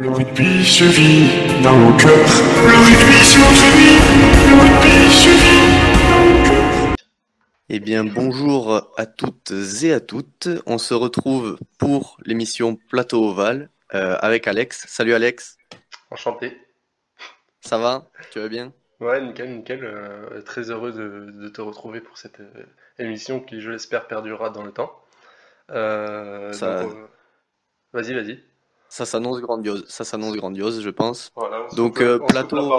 Le rugby se vit dans nos cœurs. Le rugby se vit, le rugby se vit dans nos cœurs. Eh bien, bonjour à toutes et à toutes. On se retrouve pour l'émission Plateau Oval euh, avec Alex. Salut Alex, Enchanté. ça va? Tu vas bien? Ouais, nickel, nickel. Euh, très heureux de, de te retrouver pour cette euh, émission qui, je l'espère, perdurera dans le temps. Euh, Ça- euh, vas-y, vas-y. Ça s'annonce grandiose. Ça s'annonce grandiose, je pense. Voilà, Donc, euh, plateau.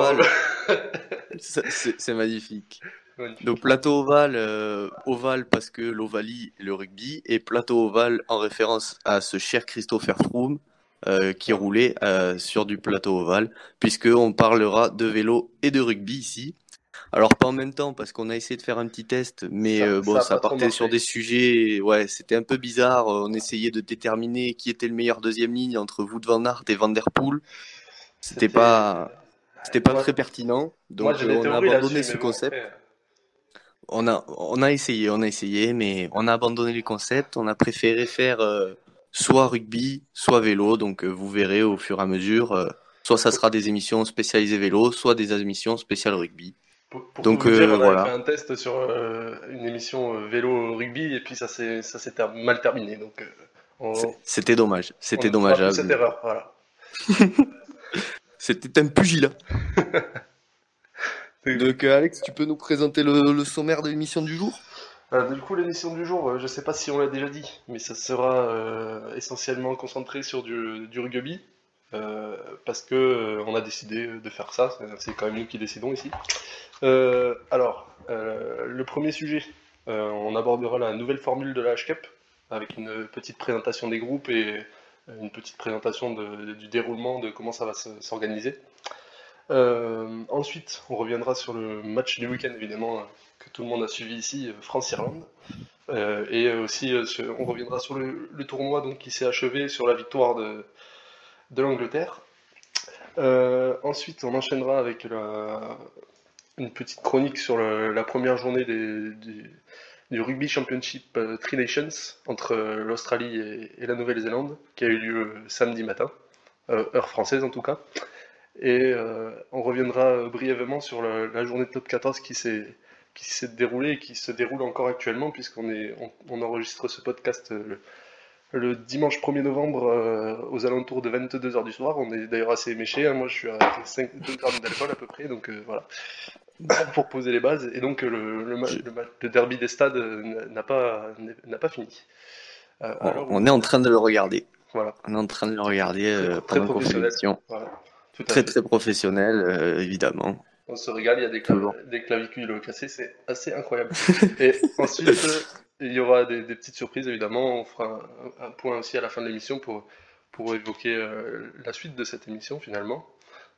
Ça, C'est magnifique. Magnifique. Donc plateau ovale, euh, ovale parce que l'ovalie le rugby, et plateau ovale en référence à ce cher Christopher Froome euh, qui roulait euh, sur du plateau ovale, puisque on parlera de vélo et de rugby ici. Alors pas en même temps parce qu'on a essayé de faire un petit test, mais Ça- euh, bon, ça partait sur des sujets, ouais, c'était un peu bizarre. On essayait de déterminer qui était le meilleur deuxième ligne entre Wout van Aert et Van der Poel. C'était pas, c'était pas Moi- très pertinent, donc Moi, euh, on a abandonné ce bon, concept. On a, on a essayé, on a essayé, mais on a abandonné les concepts. On a préféré faire euh, soit rugby, soit vélo. Donc euh, vous verrez au fur et à mesure. euh, soit ça sera des émissions spécialisées vélo, soit des émissions spéciales rugby. Pour, pour Donc, tout vous dire, euh, on voilà. fait un test sur euh, une émission euh, vélo rugby et puis ça s'est ça s'est ter- mal terminé. Donc, on, C'était dommage, c'était ne dommageable. cette erreur. Voilà. C'était un pugilat. Donc euh, Alex, tu peux nous présenter le, le sommaire de l'émission du jour? Du coup, l'émission du jour, euh, je sais pas si on l'a déjà dit, mais ça sera euh, essentiellement concentré sur du, du rugby, parce que on a décidé de faire ça, c'est quand même nous qui décidons ici. Euh, alors, euh, le premier sujet, euh, on abordera la nouvelle formule de la H-Cup, avec une petite présentation des groupes et une petite présentation du déroulement de comment ça va se- s'organiser. Ensuite, on reviendra sur le match du week-end, évidemment, que tout le monde a suivi ici, France-Irlande. Et aussi, on reviendra sur le, le tournoi donc, qui s'est achevé sur la victoire de, de l'Angleterre. Ensuite, on enchaînera avec la- une petite chronique sur la première journée du, Rugby Championship euh, Tri Nations entre euh, l'Australie et, la Nouvelle-Zélande, qui a eu lieu euh, samedi matin, heure française en tout cas. Et on reviendra brièvement sur la, journée de top 14 qui s'est déroulée et qui se déroule encore actuellement puisqu'on est on, enregistre ce podcast le, dimanche 1er novembre aux alentours de 22h du soir. On est d'ailleurs assez éméché, hein. moi je suis à 5 2 grammes d'alcool à peu près, donc voilà. Pour poser les bases. Et donc euh, le, le, ma- Je- le, ma- le derby des stades euh, n'a pas, n'a pas fini. Euh, on, alors, on est en train de le regarder. Voilà, On est en train de le regarder euh, Très- pendant professionnel. l'émission. voilà. Tout à Très fait. très professionnel, euh, évidemment. On se régale, il y a des, clav- des clavicules cassées, c'est assez incroyable. Et ensuite, il y aura des, des petites surprises, évidemment. On fera un, un point aussi à la fin de l'émission pour, pour évoquer la suite de cette émission, finalement.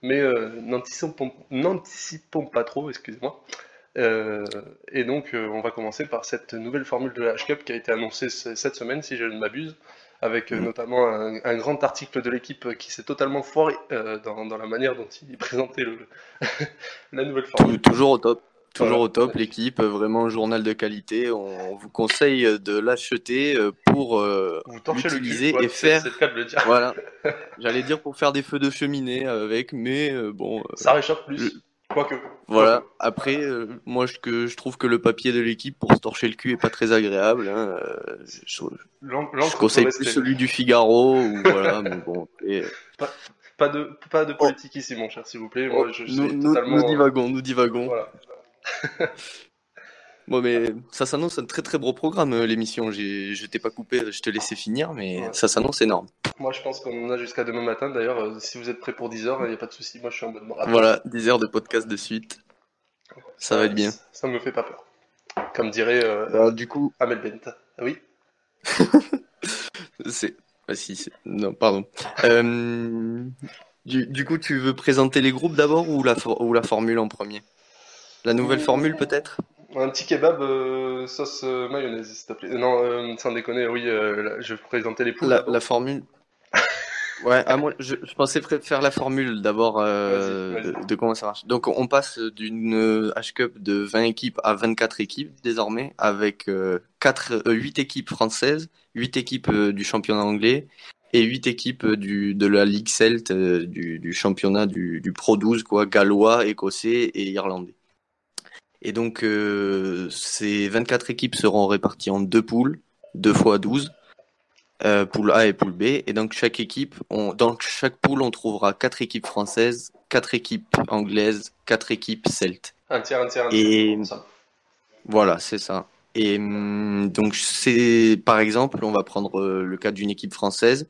Mais euh, n'anticipons n'anticipons pas trop, excusez-moi. Euh, et donc, euh, on va commencer par cette nouvelle formule de la H-Cup qui a été annoncée ce- cette semaine, si je ne m'abuse, avec euh, Mm. notamment un, un grand article de l'équipe qui s'est totalement foiré euh, dans, dans la manière dont il présentait le, la nouvelle Tou- formule. toujours au top. Toujours Voilà. au top, l'équipe, euh, vraiment journal de qualité. On, on vous conseille de l'acheter euh, pour euh, l'utiliser ouais, et faire- le dire. voilà. J'allais dire pour faire des feux de cheminée avec, mais euh, bon, euh, Ça réchauffe plus. Le- Quoique. voilà. Après, euh, moi, je, que, je trouve que le papier de l'équipe pour se torcher le cul est pas très agréable. hein. Euh, Je, je conseille plus celui du Figaro ou voilà, mais bon. et- Pas de, pas de politique ici, mon cher, s'il vous plaît. Moi, je, je nous, nous, totalement. nous divagons, nous divagons. Voilà. Bon, mais ça s'annonce un très très beau programme, euh, l'émission. Je t'ai pas coupé, je te laissais finir, mais Ouais. ça s'annonce énorme. Moi, je pense qu'on en a jusqu'à demain matin. D'ailleurs, euh, si vous êtes prêts pour 10 heures, il n'y a pas de souci. Moi, je suis en mode marathon. Voilà, 10 heures de podcast de suite. Ça va être bien. Ça me fait pas peur. Comme dirait euh, Alors, du coup, Amel Bent. Ah Oui. c'est. Ah, si, c'est- non, pardon. Euh, du, du coup, tu veux présenter les groupes d'abord ou la, for- ou la formule en premier? La nouvelle formule peut-être? Un petit kebab euh, sauce euh, mayonnaise, s'il te plaît. Euh, Non, euh, sans déconner, oui, euh, là, je vais vous présenter les poules. la, formule. Ouais, ah, moi, je, je pensais faire la formule d'abord de, de comment ça marche. Donc, on passe d'une H-Cup de 20 équipes à 24 équipes désormais, avec euh, 4, euh, 8 équipes françaises, 8 équipes du championnat anglais et 8 équipes du, de la Ligue Celt, du, du championnat du, du Pro 12, quoi, gallois, écossais et irlandais. Et donc, euh, ces 24 équipes seront réparties en deux poules, deux fois 12, euh, poule A et poule B. Et donc, chaque équipe, on, dans chaque poule, on trouvera quatre équipes françaises, quatre équipes anglaises, quatre équipes celtes. Un tiers, un tiers, un Et- tiers. ça. Voilà, c'est ça. Et hum, donc, c'est par exemple, on va prendre euh, le cas d'une équipe française.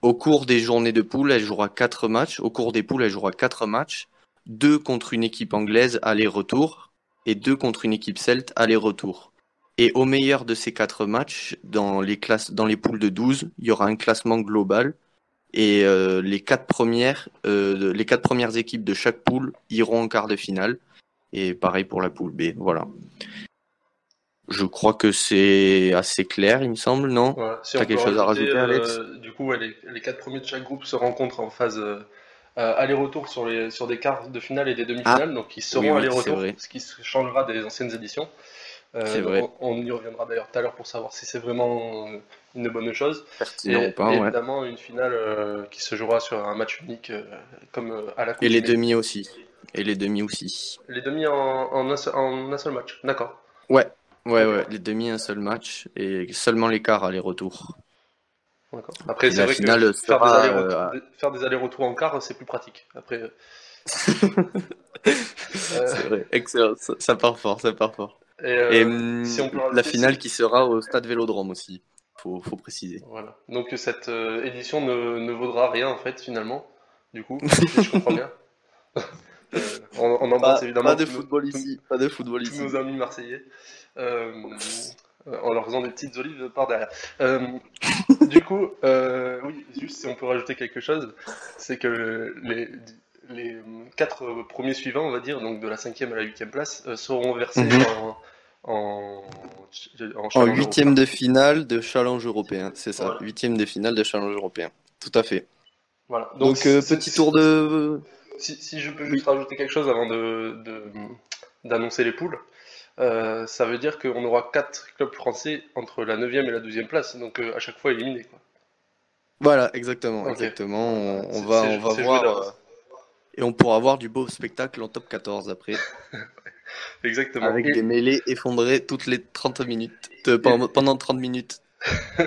Au cours des journées de poule, elle jouera quatre matchs. Au cours des poules, elle jouera quatre matchs. Deux contre une équipe anglaise aller-retour et deux contre une équipe celte aller-retour. Et au meilleur de ces quatre matchs, dans les classes, dans les poules de 12, il y aura un classement global. Et euh, les quatre premières, euh, les quatre premières équipes de chaque poule iront en quart de finale. Et pareil pour la poule B. Voilà. Je crois que c'est assez clair, il me semble, non? Voilà. Si T'as quelque chose à rajouter, rajouter, Alex? euh, Du coup, ouais, les, les quatre premiers de chaque groupe se rencontrent en phase euh, aller-retour sur, les, sur des quarts de finale et des demi-finales, donc ils seront Ah. Oui, oui, aller-retour, ce qui changera des anciennes éditions. Euh, vrai. On, on y reviendra d'ailleurs tout à l'heure pour savoir si c'est vraiment euh, une bonne chose. Et, Pertinent ou pas, et ouais. évidemment, une finale euh, qui se jouera sur un match unique, euh, comme à la Coupe Et les demi aussi. Et les demi aussi. Les demi en, en, un, seul, en un seul match, d'accord. Ouais, ouais, ouais. Les demi, un seul match. Et seulement l'écart aller-retour. Après, c'est la vrai finale que faire des sera, allers-retours euh, des- faire des allers-retours en quart, c'est plus pratique. Après, euh, C'est vrai. Excellent. Ça, ça part fort, ça part fort. et, euh, Et hum, si on peut la finale qui sera au stade Vélodrome aussi. Faut, faut préciser. Voilà. Donc cette euh, édition ne, ne vaudra rien en fait finalement, du coup, si je comprends bien. Euh, on, on embrasse évidemment tous nos- tous- Pas de football tous nos amis marseillais euh, euh, en leur faisant des petites olives par derrière. Euh, du coup, euh, oui, juste si on peut rajouter quelque chose, c'est que les, les quatre premiers suivants, on va dire, donc de la cinquième à la huitième place, euh, seront versés Mhm. en, huitième de finale de challenge européen, c'est ça. Voilà. Huitième de finale de challenge européen. Tout à fait. Voilà. Donc, euh, petit tour de. Si, si je peux juste rajouter quelque chose avant de- d'annoncer les poules, euh, ça veut dire qu'on aura quatre clubs français entre la 9e et la 12e place, donc euh, à chaque fois éliminés. Quoi. Voilà, exactement, exactement. On, va, on va voir. euh, et on pourra voir du beau spectacle en top 14 après, Exactement. avec Et, des mêlées effondrées toutes les 30 minutes, pendant, pendant 30 minutes.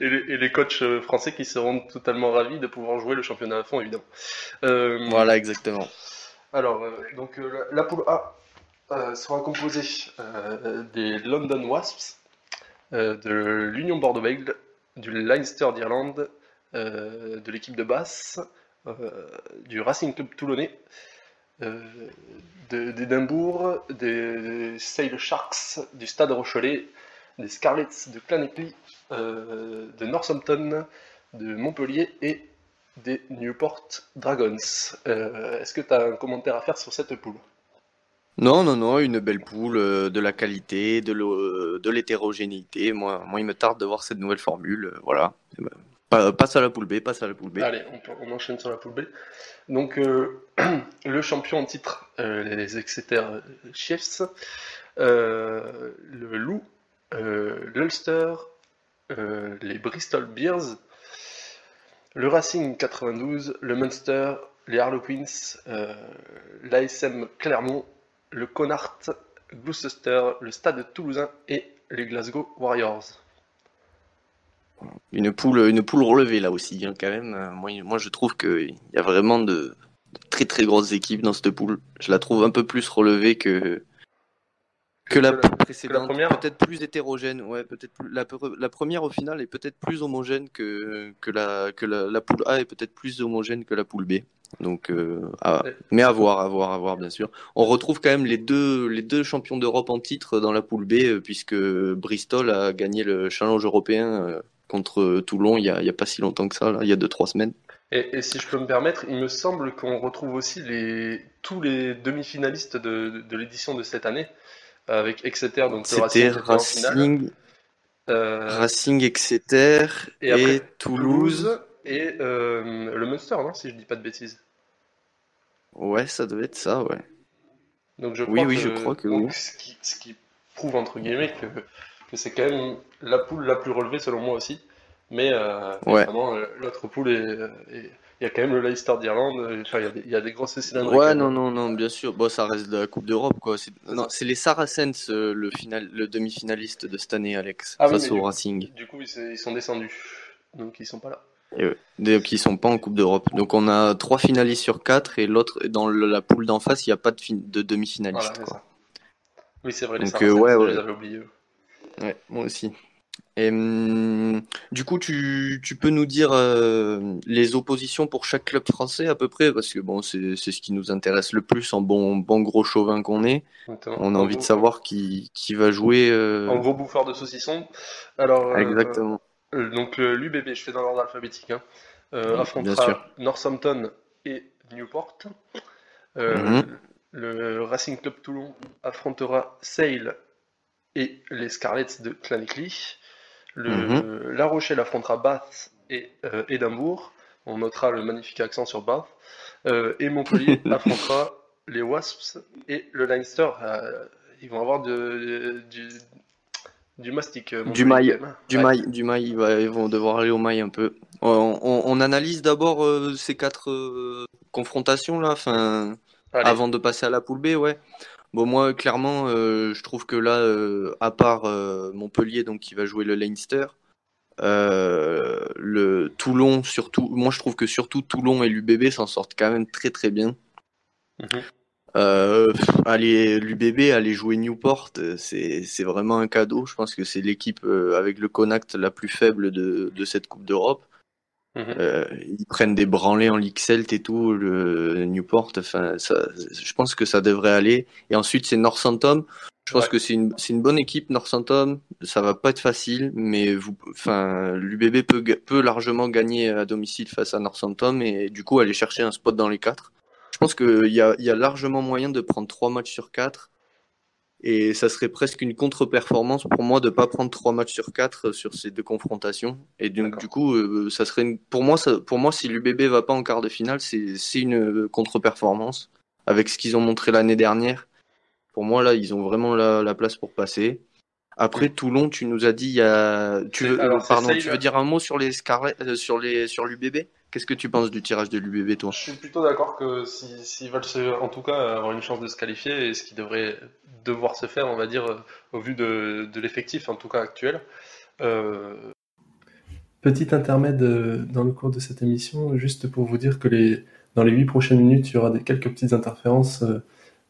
et les, et les coachs français qui seront totalement ravis de pouvoir jouer le championnat à fond, évidemment. Euh, Voilà, exactement. Alors, donc la, la poule A sera composée euh, des London Wasps, euh, de l'Union Bordeaux-Bègles, du Leinster d'Irlande, euh, de l'équipe de Basse, euh, du Racing Club Toulonnais, euh, de- d'Édimbourg, des Sale Sharks, du Stade Rochelet, des Scarlets de Claneckley, euh, de Northampton, de Montpellier et des Newport Dragons. Euh, Est-ce que tu as un commentaire à faire sur cette poule? Non, non, non, une belle poule, euh, de la qualité, de de l'hétérogénéité. Moi, il me tarde de voir cette nouvelle formule. euh, Voilà. Eh ben, pa- Passe à la poule B, passe à la poule B. Allez, on, enchaîne sur la poule B. Donc, euh, le champion en titre, euh, les Exeter Chiefs, euh, le Loup, euh, l'Ulster, euh, les Bristol Bears, le Racing 92, le Munster, les Harlequins, euh, l'ASM Clermont, le Connacht, Gloucester, le Stade Toulousain et les Glasgow Warriors. Une poule, relevée là aussi, hein, quand même. Euh, Moi, moi, je trouve qu'il y a vraiment de, de très très grosses équipes dans cette poule. Je la trouve un peu plus relevée que que la Que la- poule précédente. première Peut-être plus hétérogène. Ouais, peut-être la, la première au final est peut-être plus homogène que que la que la, la poule A est peut-être plus homogène que la poule B. Donc, euh, à- mais à voir, à voir, à voir, bien sûr. On retrouve quand même les deux, les deux champions d'Europe en titre dans la poule B, euh, puisque Bristol a gagné le challenge européen euh, contre Toulon il y a, pas si longtemps que ça, là, il y a deux, trois semaines. Et, et si je peux me permettre, il me semble qu'on retrouve aussi les, tous les demi-finalistes de, de, de l'édition de cette année, avec Exeter, donc C'était Racing, euh, Racing Exeter Et après, Toulouse. Toulouse et euh, le Munster, non, si je dis pas de bêtises. Ouais, ça devait être ça, ouais. Donc je Oui, crois oui, que, je crois que donc, oui. Ce qui, ce qui prouve entre guillemets que, que c'est quand même la poule la plus relevée selon moi aussi, Mais euh, Ouais. euh, l'autre poule, est- est- il y a quand même le Leicester d'Irlande. euh, Enfin, il y a des, il y a des grosses cylindres. Ouais, non, non, non, bien sûr. Bon, ça reste de la Coupe d'Europe, quoi. C'est non, c'est les Saracens, euh, le final, le demi-finaliste de cette année, Alex, Ah oui, face mais au du- Racing. Du coup, ils, sont descendus. Donc, ils sont pas là. Et ouais. Donc, ils sont pas en Coupe d'Europe. Donc, on a trois finalistes sur quatre et l'autre, dans la poule d'en face, il n'y a pas de, fin- de demi-finaliste, Voilà, quoi. Oui, c'est vrai, les Donc, Saracens, euh, ouais, je les avais oubliés. Ouais, moi aussi. Et, hum, du coup, tu, tu peux nous dire euh, les oppositions pour chaque club français à peu près, parce que bon, c'est ce qui nous intéresse le plus en bon, bon gros chauvin qu'on est. On a En envie de savoir qui, qui va jouer. euh, En gros bouffeur de saucisson. Alors, euh, Exactement. euh, donc l'UBB, je fais dans l'ordre alphabétique, hein, affrontera. Northampton et Newport. Mhm. Le Racing Club Toulon affrontera Sale et les Scarlets de Clannickley. Le, Mhm. La Rochelle affrontera Bath et euh, Édimbourg. On notera le magnifique accent sur Bath. Euh, et Montpellier affrontera les Wasps et le Leinster. Euh, ils vont avoir de, du, du mastic. euh, Du mail. Du Ouais. mail, du mail, ils, vont devoir aller au mail un peu. On, on- on analyse d'abord ces quatre confrontations là, avant de passer à la poule B, ouais. Bon, moi, clairement, euh, je trouve que là, euh, à part euh, Montpellier, donc qui va jouer le Leinster, le Toulon, surtout, moi je trouve que surtout Toulon et l'UBB s'en sortent quand même très très bien. Pff, aller l'UBB, aller jouer Newport, c'est c'est vraiment un cadeau. Je pense que c'est l'équipe avec le Connacht la plus faible de, de cette Coupe d'Europe. Mhm. Euh, ils prennent des branlés en Ligue Celt et tout, le Newport. Enfin, ça, je pense que ça devrait aller. Et ensuite, c'est Northampton. Je pense Ouais. que c'est une, c'est une bonne équipe, Northampton. Ça va pas être facile, mais vous, enfin, l'UBB peut, peut largement gagner à domicile face à Northampton et du coup aller chercher un spot dans les quatre. Je pense qu'il y a, y a largement moyen de prendre trois matchs sur quatre. Et ça serait presque une contre-performance pour moi de pas prendre trois matchs sur quatre sur ces deux confrontations. Et donc du coup, euh, ça serait une... pour moi, ça... pour moi, si l'UBB va pas en quart de finale, c'est une euh, contre-performance avec ce qu'ils ont montré l'année dernière. Pour moi, là, ils ont vraiment la, la place pour passer. Après Toulon, tu nous as dit, il y a, tu veux, alors, euh, pardon, tu veux dire un mot sur les Scarlet, euh, sur les, sur l'UBB Qu'est-ce que tu penses du tirage de l'UBB, toi? Je suis plutôt d'accord que si- s'ils veulent se- en tout cas avoir une chance de se qualifier, et ce qui devrait devoir se faire, on va dire, euh, au vu de, l'effectif en tout cas actuel, euh, Petit intermède euh, dans le cours de cette émission, juste pour vous dire que les, dans les huit prochaines minutes, il y aura des, quelques petites interférences.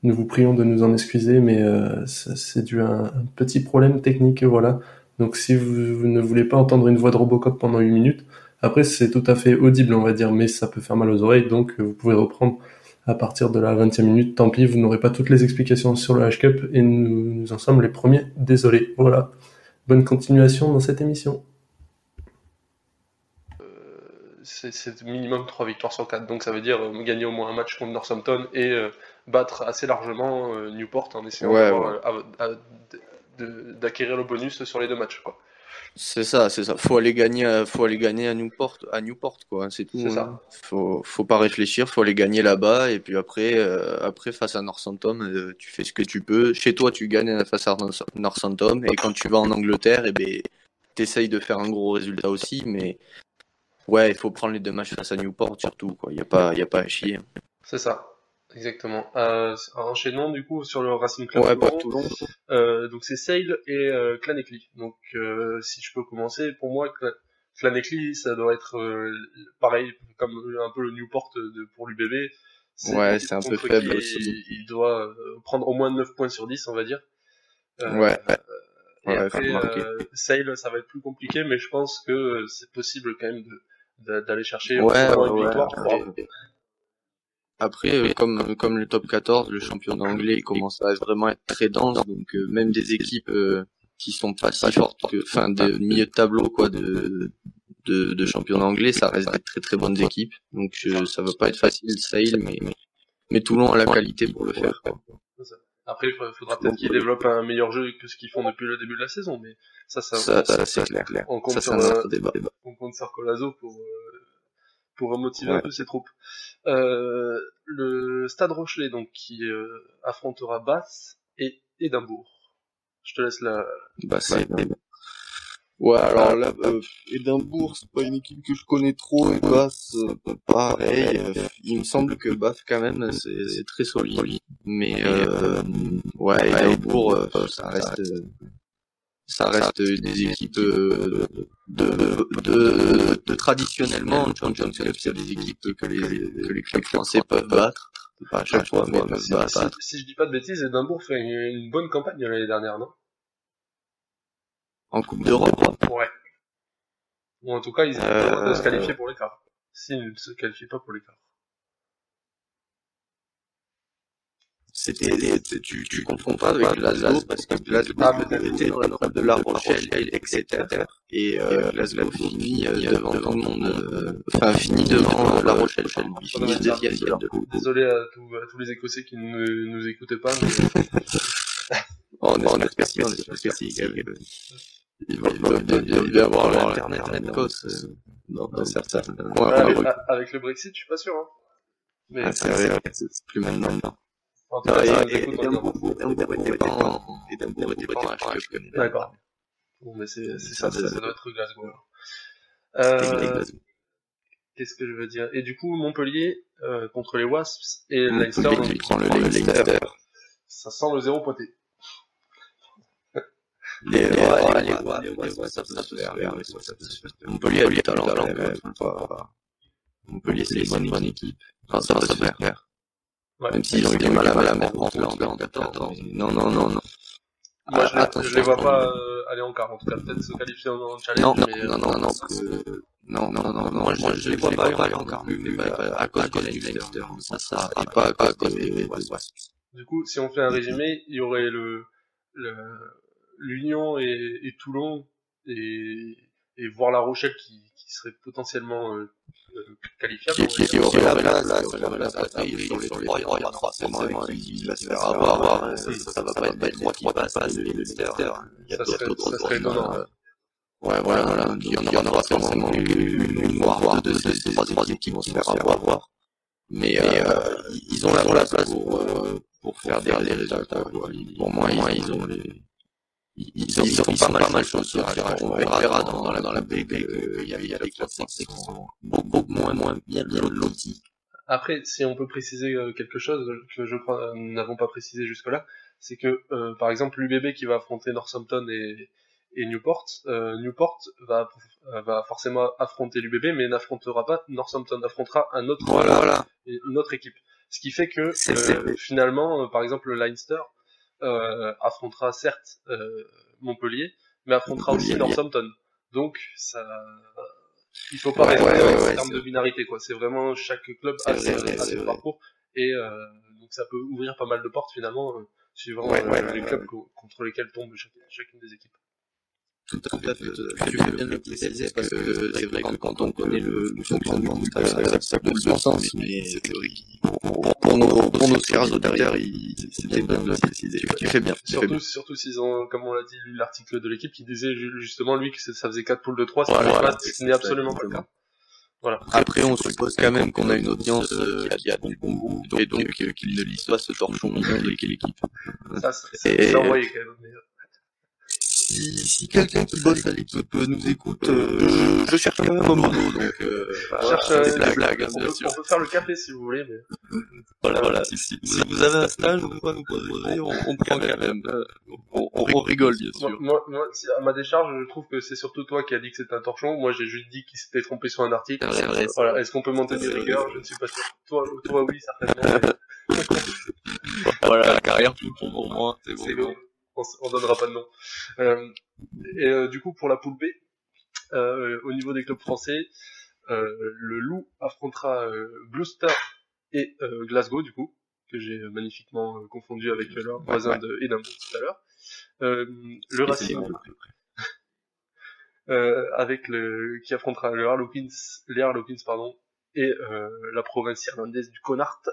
Nous vous prions de nous en excuser, mais c'est dû à un, petit problème technique, voilà. Donc si vous, vous ne voulez pas entendre une voix de Robocop pendant 8 minutes, après c'est tout à fait audible, on va dire, mais ça peut faire mal aux oreilles, donc vous pouvez reprendre à partir de la 20e minute. Tant pis, vous n'aurez pas toutes les explications sur le H-Cup et nous, nous en sommes les premiers. Désolé. Voilà. Bonne continuation dans cette émission. c'est c'est minimum 3 victoires sur 4. Donc ça veut dire euh, gagner au moins un match contre Northampton et euh, battre assez largement euh, Newport en essayant Ouais, euh, d'acquérir le bonus sur les deux matchs. Quoi. C'est ça, c'est ça. Faut aller gagner, à- faut aller gagner à Newport, à Newport, quoi. C'est tout. C'est ça. hein. Faut, faut pas réfléchir, faut aller gagner là-bas et puis après, euh, après face à Northampton, euh, tu fais ce que tu peux. Chez toi, tu gagnes face à North- Northampton et quand tu vas en Angleterre, eh ben, t'essayes de faire un gros résultat aussi, mais ouais, il faut prendre les deux matchs face à Newport surtout, quoi. Y a pas, y a pas à chier. C'est ça. Exactement. Euh, enchaînons du coup sur le Racing Club Ouais, Toulon. pas Toulon. Euh, donc c'est Sale et euh, Claneckley. Donc euh, si je peux commencer, pour moi Cla- Claneckley ça doit être euh, pareil comme un peu le Newport de, pour l'UBB. Ouais, c'est un peu faible aussi. Il doit euh, prendre au moins 9 points sur 10 on va dire. Euh, Ouais, ouais. Et Ouais, après euh, Sale ça va être plus compliqué mais je pense que c'est possible quand même d'aller chercher Ouais, moins une ouais, victoire. ouais. Après, euh, comme, comme le top 14, le championnat anglais commence à vraiment être très dense, donc euh, même des équipes euh, qui sont pas si fortes que, enfin, de milieu de tableau quoi, de, de, de championnat anglais, ça reste des très très bonnes équipes. Donc euh, ça va pas être facile, Sale, mais mais Toulon a la qualité pour le faire. quoi. Après il faudra peut-être qu'ils développent un meilleur jeu que ce qu'ils font depuis le début de la saison mais ça ça, Ça, ça c'est clair. on compte Ça, sur un euh, débat. on compte sur Colazo pour, euh, pour remotiver un peu ses troupes. Euh, le Stade Rochelet, donc, qui euh, affrontera Bath et Édimbourg. Je te laisse la... Bah, c'est Ouais, alors là, euh, Édimbourg, c'est pas une équipe que je connais trop, et Bath, euh, pareil, euh, il me semble que Bath, quand même, c'est c'est très solide. Mais, euh, ouais, Édimbourg, ça reste, ça reste des équipes euh, de, de, de, traditionnellement, en Champions Cup, c'est des équipes que les, que les clubs français peuvent battre. Pas à chaque fois, mais peuvent Si, battre. si- si je dis pas de bêtises, Edimbourg fait une, bonne campagne l'année dernière, non? En Coupe d'Europe, Ouais. Ou en tout cas, ils étaient Euh, de se qualifier pour l'écart. S'ils ne se qualifient pas pour l'écart. C'était, tu, tu confonds pas avec Glasgow, parce que Glasgow Ah, était dans la de La Rochelle, etc. Et, euh, Glasgow finit euh, devant tout le monde, euh, enfin, finit devant euh, La Rochelle. Désolé à, tous- à tous les Écossais qui ne nous écoutaient pas, Oh, on espère si, on espère si. Il va, il va bien, bien, bien avoir l'internet cosse, euh, dans, dans certains coins. avec, Ouais, avec le Brexit, je suis pas sûr. Hein. Mais Ah, c'est vrai, c'est c'est plus maintenant. En tout cas. D'accord. Bon, mais c'est ça, ça, ça doit être Glasgow. alors. C'était Euh, Glasgow. Qu'est-ce que je veux dire? Et du coup, Montpellier euh, contre les Wasps et Leinster, Montpellier qui prend le Leinster. ça sent le zéro pointé. Les, ouais, ça se se faire. Montpellier a du talent, quand même, faut pas- pas- Montpellier, c'est une bonne, bonne équipe. Enfin, ça va se faire. Ouais. Même s'ils ont eu du mal à la mettre en place, en. Non, non, non, non. Moi, je, Ah, les- attention. je les vois pas euh, aller en quart. En tout cas, peut-être se qualifier en, en challenge. Non, non, euh, non, non, non, non, non, non, non, moi, je, je les vois pas aller encore, mais pas- pas- à cause du Leinster. Ça, ça, et pas à cause des. Du coup, si on fait un résumé, il y aurait le le- l'Union et, et Toulon et, et voir La Rochelle qui, qui serait potentiellement euh, euh, qualifiable. qui, aurait la sur les trois, il y aura forcément avec qui il va se faire avoir, euh, ça, ça va pas être les trois qui passent, et le Leinster, il y a Ça serait- d'autres, ça d'autres, serait d'autres, étonnant, euh, Ouais, voilà, voilà, il y en, il y en aura forcément une, voire deux trois, équipes qui vont se faire avoir. Mais, euh, ils ont la, la place pour, euh, pour faire des, résultats, quoi. Pour moi, ils ont les, ils, ils ont, ils ont pas mal, pas mal de choses sur tirage. On verra dans, dans la, dans la BG qu'il y a, il y a des qui sont beaucoup, beaucoup moins, moins bien, bien lotis. Après, si on peut préciser euh, quelque chose que je crois euh, nous n'avons pas précisé jusque-là, c'est que euh, par exemple l'UBB qui va affronter Northampton et, et Newport, euh, Newport va va forcément affronter l'UBB, mais n'affrontera pas Northampton, affrontera un autre Voilà, voilà. une autre équipe. Ce qui fait que euh, finalement, euh, par exemple, le Leinster affrontera certes euh, Montpellier, mais affrontera aussi. Northampton. Donc ça, il faut pas Ouais, rester ouais, en ouais, termes de binarité quoi. C'est vraiment chaque club a ses, vrai, a c'est ses vrai. parcours et euh, donc ça peut ouvrir pas mal de portes finalement euh, suivant euh, les clubs co- contre lesquels tombe chacune des équipes. Tout à fait, tout à fait. Tu fais bien de le préciser parce que c'est vrai que quand on connaît le, le fonctionnement ça, peut de sens, mais c'est vrai que pour, pour nos, pour nos chers auditeurs, il- c'était bien de le préciser. Tu, tu fais bien, tu fais Surtout, bien. surtout s'ils ont, comme on l'a dit, lu l'article de l'équipe qui disait ju- justement lui que ça faisait 4 poules de 3, Voilà, voilà, ce n'est absolument pas le cas. Voilà. Après, on suppose quand même qu'on a une audience euh, qui a du bon goût, et donc euh, qu'ils ne lisent pas ce torchon de quelle équipe. Ça, c'est Et- c'est envoyé quand même. Si, si quelqu'un qui bosse à l'équipe nous écoute, euh, je, je cherche quand même un boulot, donc euh, Je cherche, voilà, hein, on, bien peut, sûr. on peut faire le café si vous voulez, mais Voilà, voilà. Si, si, si vous avez un stage ou quoi nous proposer, on, on prend quand même. euh, On, rigole, bien sûr. moi, à ma décharge, je trouve que c'est surtout toi qui as dit que c'était un torchon. Moi, j'ai juste dit qu'il s'était trompé sur un article. C'est vrai, Voilà. Est-ce qu'on peut monter des rigueurs? Je ne suis pas sûr. Toi, toi oui, certainement. mais Voilà, la carrière tout pour moi, c'est c'est bon. On, donnera pas de nom. Euh, et euh, du coup, pour la poule B, euh, au niveau des clubs français, le Loup affrontera Gloucester et Glasgow, du coup, que j'ai magnifiquement confondu avec leur voisin ouais. de Édimbourg tout à l'heure. Le Racing, avec le qui affrontera le Harlequins, les Harlequins pardon, et la province irlandaise du Connacht.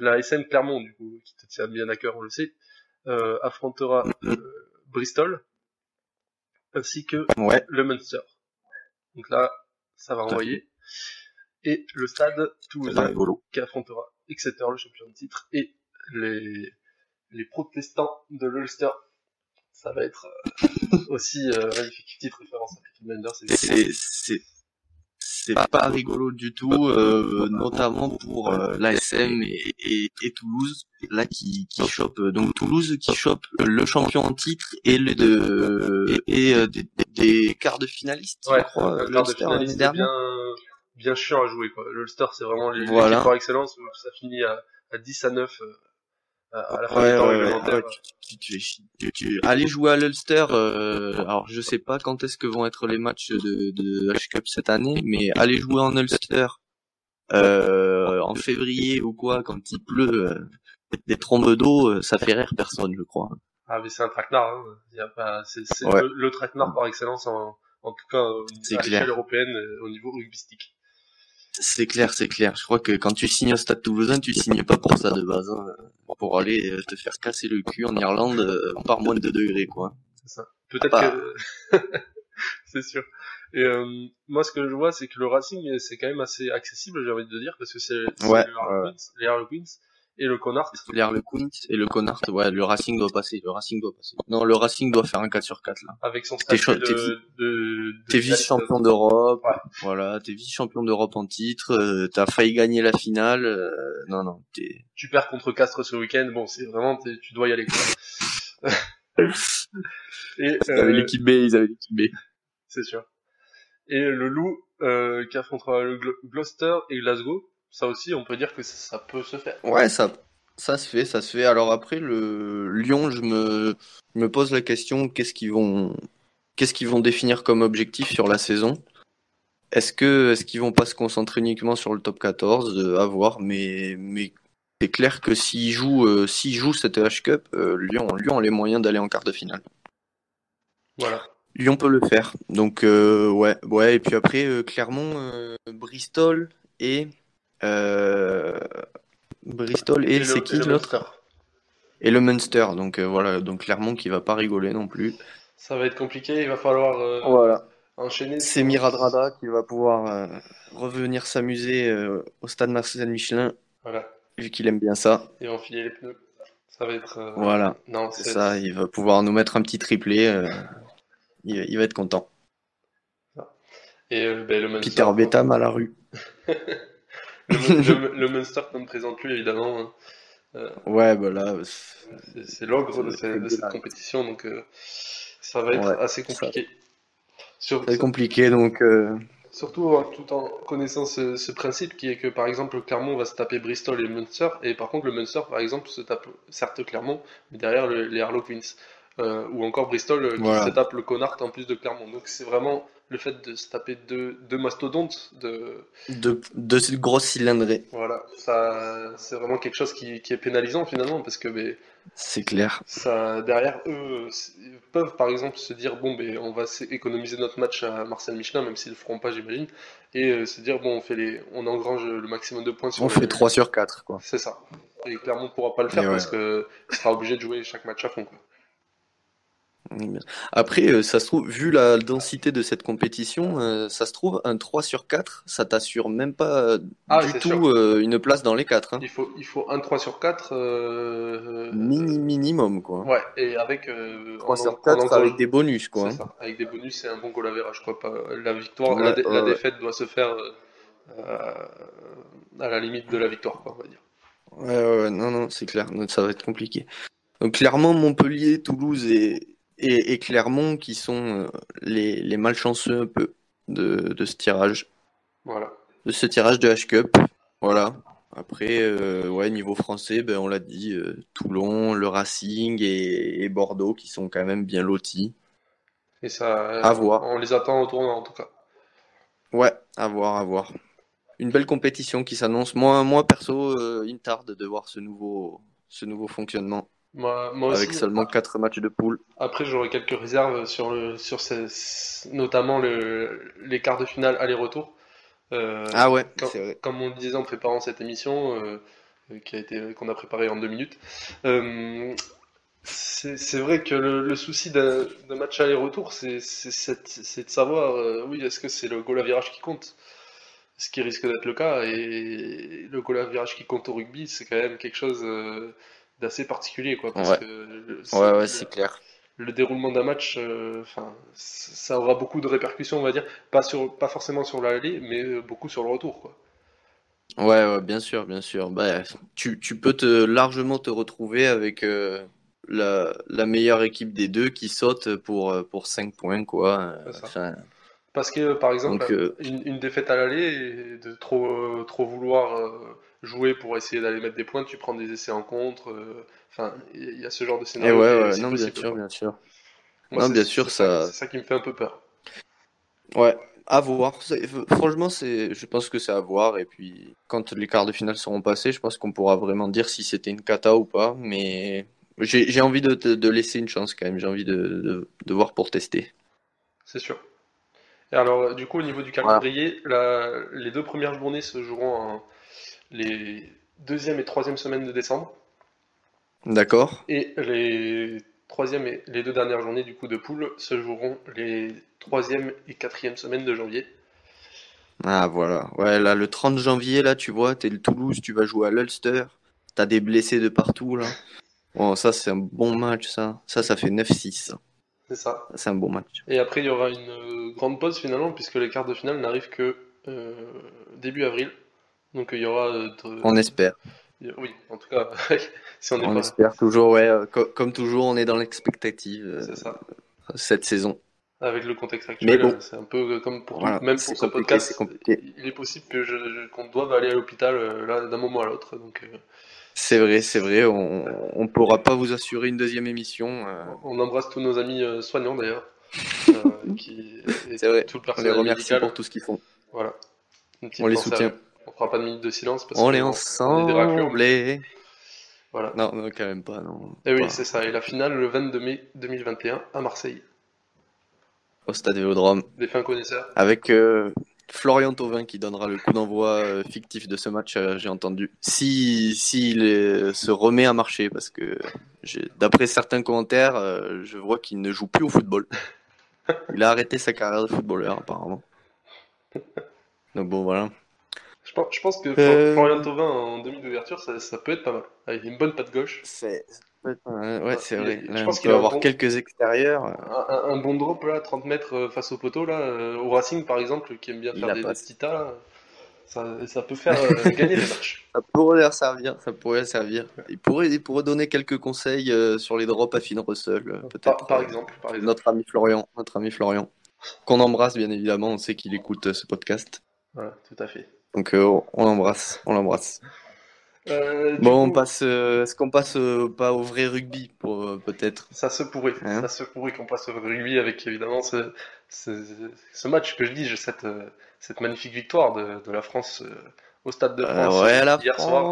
La SM Clermont, du coup, qui te tient bien à cœur, on le sait, euh, affrontera euh, Bristol, ainsi que Ouais. le Munster. Donc là, ça va envoyer. Et le stade toulousain qui affrontera Exeter, le champion de titre, et les, les protestants de l'Ulster. Ça va être, euh, aussi euh, magnifique petite référence à évidemment. C'est c'est pas rigolo du tout, euh, notamment pour euh, l'ASM et, et, et Toulouse, là qui qui chope euh, donc Toulouse qui chope le champion en titre et le de et euh, des, des quarts de finalistes, Ouais, je crois, quart de finaliste bien, bien chiant à jouer, quoi. L'Ulster, c'est vraiment l'équipe Voilà. par excellence où ça finit à, à 10 à 9 euh, à à la fin Ouais, du temps ouais, ouais, réglementaire. ouais, tu, tu, tu, tu- tu- allez jouer à l'Ulster. Euh, alors je sais pas quand est-ce que vont être les matchs de, de H Cup cette année, mais allez jouer en Ulster euh, en février ou quoi quand il pleut, euh, des trombes d'eau, euh, ça fait rire personne, je crois. Ah, mais c'est un traquenard, hein. Il y a pas, c'est, le, le traquenard par excellence en, en tout cas, à l'échelle européenne, euh, au niveau rugbystique. C'est clair, c'est clair. Je crois que quand tu signes au Stade Toulousain, tu signes pas pour ça de base, hein, pour aller euh, te faire casser le cul en Irlande euh, par moins de 2 degrés, quoi. C'est ça. Peut-être que, c'est sûr. Et, euh, moi, ce que je vois, c'est que le Racing, c'est quand même assez accessible, j'ai envie de dire, parce que c'est, Ouais, les Harlequins et le Connard. Les Harlequins et le Connard, ouais, le Racing doit passer, le Racing doit passer. Non, le Racing doit faire un 4 sur 4 là. avec son statut de, t'es de, de, T'es vice-champion d'Europe, Ouais. voilà, t'es vice-champion d'Europe en titre, euh, t'as failli gagner la finale, euh, non, non, t'es... tu perds contre Castres ce week-end, bon, c'est vraiment, tu dois y aller, quoi. et, Ils avaient euh, l'équipe B, ils avaient l'équipe B. c'est sûr. Et le Loup, euh, qui affrontera le Glo- Gloucester et Glasgow, ça aussi, on peut dire que ça, ça peut se faire. Ouais, ça, ça se fait, ça se fait. Alors après, le Lyon, je me, je me pose la question, qu'est-ce qu'ils vont, qu'est-ce qu'ils vont définir comme objectif sur la saison? Est-ce que, est-ce qu'ils vont pas se concentrer uniquement sur le top 14? Euh, à voir, mais, mais c'est clair que s'ils jouent, euh, s'ils jouent cette H Cup, euh, Lyon, Lyon a les moyens d'aller en quart de finale. Voilà. Lyon peut le faire. Donc ouais, ouais. Et puis après Clermont, Bristol et Bristol et, le- c'est qui l'autre Munster. Et le Munster. Donc euh, voilà, donc Clermont qui va pas rigoler non plus. Ça va être compliqué, il va falloir euh, Voilà. enchaîner. C'est Miradrada qui va pouvoir euh, revenir s'amuser euh, au stade Marcel Michelin Voilà. vu qu'il aime bien ça. Et enfiler les pneus. Ça va être. euh, Voilà, Non, c'est ça. Il va pouvoir nous mettre un petit triplé. euh, il, il va être content. Et euh, ben, le. Peter Betham à la rue. le, le- Munster qu'on ne présente plus, évidemment. hein. Ouais, bah là. c'est- l'ogre de, cette- de cette dégueulasse. compétition, donc euh, ça va être Ouais, assez compliqué. Ça va être compliqué donc. euh, Surtout en- tout en connaissant ce, ce principe qui est que par exemple Clermont va se taper Bristol et Munster et par contre le Munster par exemple se tape certes Clermont mais derrière le- les Harlequins Euh, ou encore Bristol euh, qui Voilà. se tape le Connard en plus de Clermont donc c'est vraiment le fait de se taper deux, deux mastodontes de de, de cette grosse cylindrée, voilà ça c'est vraiment quelque chose qui, qui est pénalisant finalement parce que ben, c'est clair. ça derrière eux c'est- peuvent par exemple se dire bon ben on va économiser notre match à Marcel Michelin même s'ils le feront pas j'imagine et euh, se dire bon on fait les on engrange le maximum de points sur On les- fait 3 sur 4, quoi. c'est ça et Clermont ne pourra pas le faire ouais. parce que il sera obligé de jouer chaque match à fond quoi. Après, euh, ça se trouve, vu la densité de cette compétition, euh, ça se trouve, un 3 sur 4, ça t'assure même pas euh, Ah, du tout sûr. une place dans les 4. Hein. il faut il faut un 3 sur 4 euh, Mini, minimum, quoi. ouais et avec euh, 3 en- sur en 4 engrange- avec des bonus, quoi. hein. ça avec des bonus et un bon goal average quoi pas la victoire Ouais, la, dé- la ouais, ouais. défaite doit se faire à la limite de la victoire quoi on va dire Ouais, ouais, ouais, non, non, c'est clair, ça va être compliqué. Donc clairement, Montpellier, Toulouse et, et, et Clermont qui sont euh, les, les malchanceux un peu de, de ce tirage. voilà de ce tirage de H-Cup. Voilà. Après, euh, ouais, niveau français, ben, on l'a dit, euh, Toulon, le Racing et, et Bordeaux qui sont quand même bien lotis. Et ça, À voir. on les attend au tournoi en tout cas. Ouais, à voir, à voir. Une belle compétition qui s'annonce. Moi, moi perso, il me tarde de voir ce nouveau, ce nouveau fonctionnement Moi, moi aussi, avec seulement quatre matchs de poule. après j'aurais quelques réserves sur le, sur ces, notamment le, les quarts de finale aller-retour. Euh, Ah ouais, vrai. comme on le disait en préparant cette émission, euh, qui a été, qu'on a préparée en deux minutes, euh, c'est vrai que le, le souci d'un match aller-retour, c'est de savoir, oui, est-ce que c'est le goal à virage qui compte? Ce qui risque d'être le cas, et le goal à virage qui compte au rugby, c'est quand même quelque chose d'assez particulier, quoi, parce Ouais. que le- Ouais, ouais, la- c'est clair. le déroulement d'un match, euh, enfin, ça aura beaucoup de répercussions, on va dire, pas sur, pas forcément sur l'aller, mais euh, beaucoup sur le retour, quoi. Ouais, ouais, bien sûr, bien sûr. Bah, tu, tu peux te largement te retrouver avec euh, la, la meilleure équipe des deux qui saute pour, euh, pour 5 points, quoi. Enfin, Parce que, par exemple, donc, euh, une, une défaite à l'aller, et de trop, euh, trop vouloir euh, jouer pour essayer d'aller mettre des points, tu prends des essais en contre. Enfin, il y a ce genre de et scénario ouais, ouais, aussi non, bien sûr, bien sûr. Moi, Non, c'est- bien sûr, ça, c'est ça qui me fait un peu peur. Ouais, à voir. Franchement, c'est, je pense que c'est à voir. Et puis, quand les quarts de finale seront passés, je pense qu'on pourra vraiment dire si c'était une cata ou pas. Mais j'ai, j'ai envie de, de, de laisser une chance quand même. J'ai envie de, de, de voir pour tester. C'est sûr. Alors, du coup, au niveau du calendrier, la- les deux premières journées se joueront les deuxième et troisième semaines de décembre, D'accord? et les troisième et les deux dernières journées du coup de poule se joueront les troisième et quatrième semaines de janvier. Ah, voilà. Ouais, là, le 30 janvier, là, tu vois, t'es le Toulouse, tu vas jouer à l'Ulster. T'as des blessés de partout, là. Bon, ça, c'est un bon match, ça. Ça, ça fait 9-6. C'est ça. C'est un bon match. Et après, il y aura une euh, grande pause finalement, puisque les quarts de finale n'arrivent que euh, début avril. Donc il y aura. euh, de- On espère. Oui, en tout cas, si on est On pas. espère toujours, ouais. co- comme toujours, on est dans l'expectative euh, C'est ça. cette saison. Avec le contexte Mais actuel, bon. euh, c'est un peu comme pour tout, Voilà, même c'est pour ce podcast, c'est compliqué. il est possible que je, je- qu'on doive aller à l'hôpital là d'un moment à l'autre. Donc euh, C'est vrai, c'est vrai, on on pourra pas vous assurer une deuxième émission. euh, on embrasse tous nos amis euh, soignants d'ailleurs, euh, qui C'est vrai, tout le on les remercie médical. pour tout ce qu'ils font. Voilà. On les à soutient. eux. On fera pas de minute de silence parce On que est bon, on est des ensemble. Voilà. Non, non, quand même pas, non. Et oui, Pas c'est ça. Et la finale le 22 mai 2021 à Marseille. Au stade Vélodrome. Des fins connaisseurs. Avec euh, Florian Thauvin qui donnera le coup d'envoi euh, fictif de ce match, euh, j'ai entendu. Si s'il est- se remet à marcher, parce que d'après certains commentaires, euh, je vois qu'il ne joue plus au football. Il a arrêté sa carrière de footballeur apparemment. Donc bon voilà. Je pense, je pense que Euh. Florian Thauvin en demi d'ouverture, ça, ça peut être pas mal. Avec une bonne patte gauche. C'est ouais, ouais, c'est vrai. je Là, pense on qu'il peut a un avoir bon- quelques extérieurs. Un, bon drop là, 30 mètres euh, face au poteau là, euh, au Racing par exemple, qui aime bien faire des, des petits tas là, ça, ça peut faire euh, gagner des matchs. Ça pourrait leur servir, ça pourrait servir. Il pourrait, il pourrait donner quelques conseils euh, sur les drops à Finn Russell, euh, peut-être. Par, par euh, exemple, par exemple. Notre ami Florian, notre ami Florian, qu'on embrasse bien évidemment. On sait qu'il écoute euh, ce podcast, Voilà, tout à fait. donc euh, on l'embrasse, on l'embrasse. Euh, Bon, on passe. euh, Est-ce qu'on passe euh, pas au vrai rugby pour peut-être? Ça se pourrait, Hein? ça se pourrait qu'on passe au rugby avec évidemment ce, ce, ce match que je dis, cette, cette magnifique victoire de, de la France au Stade de France Ouais, la hier soir.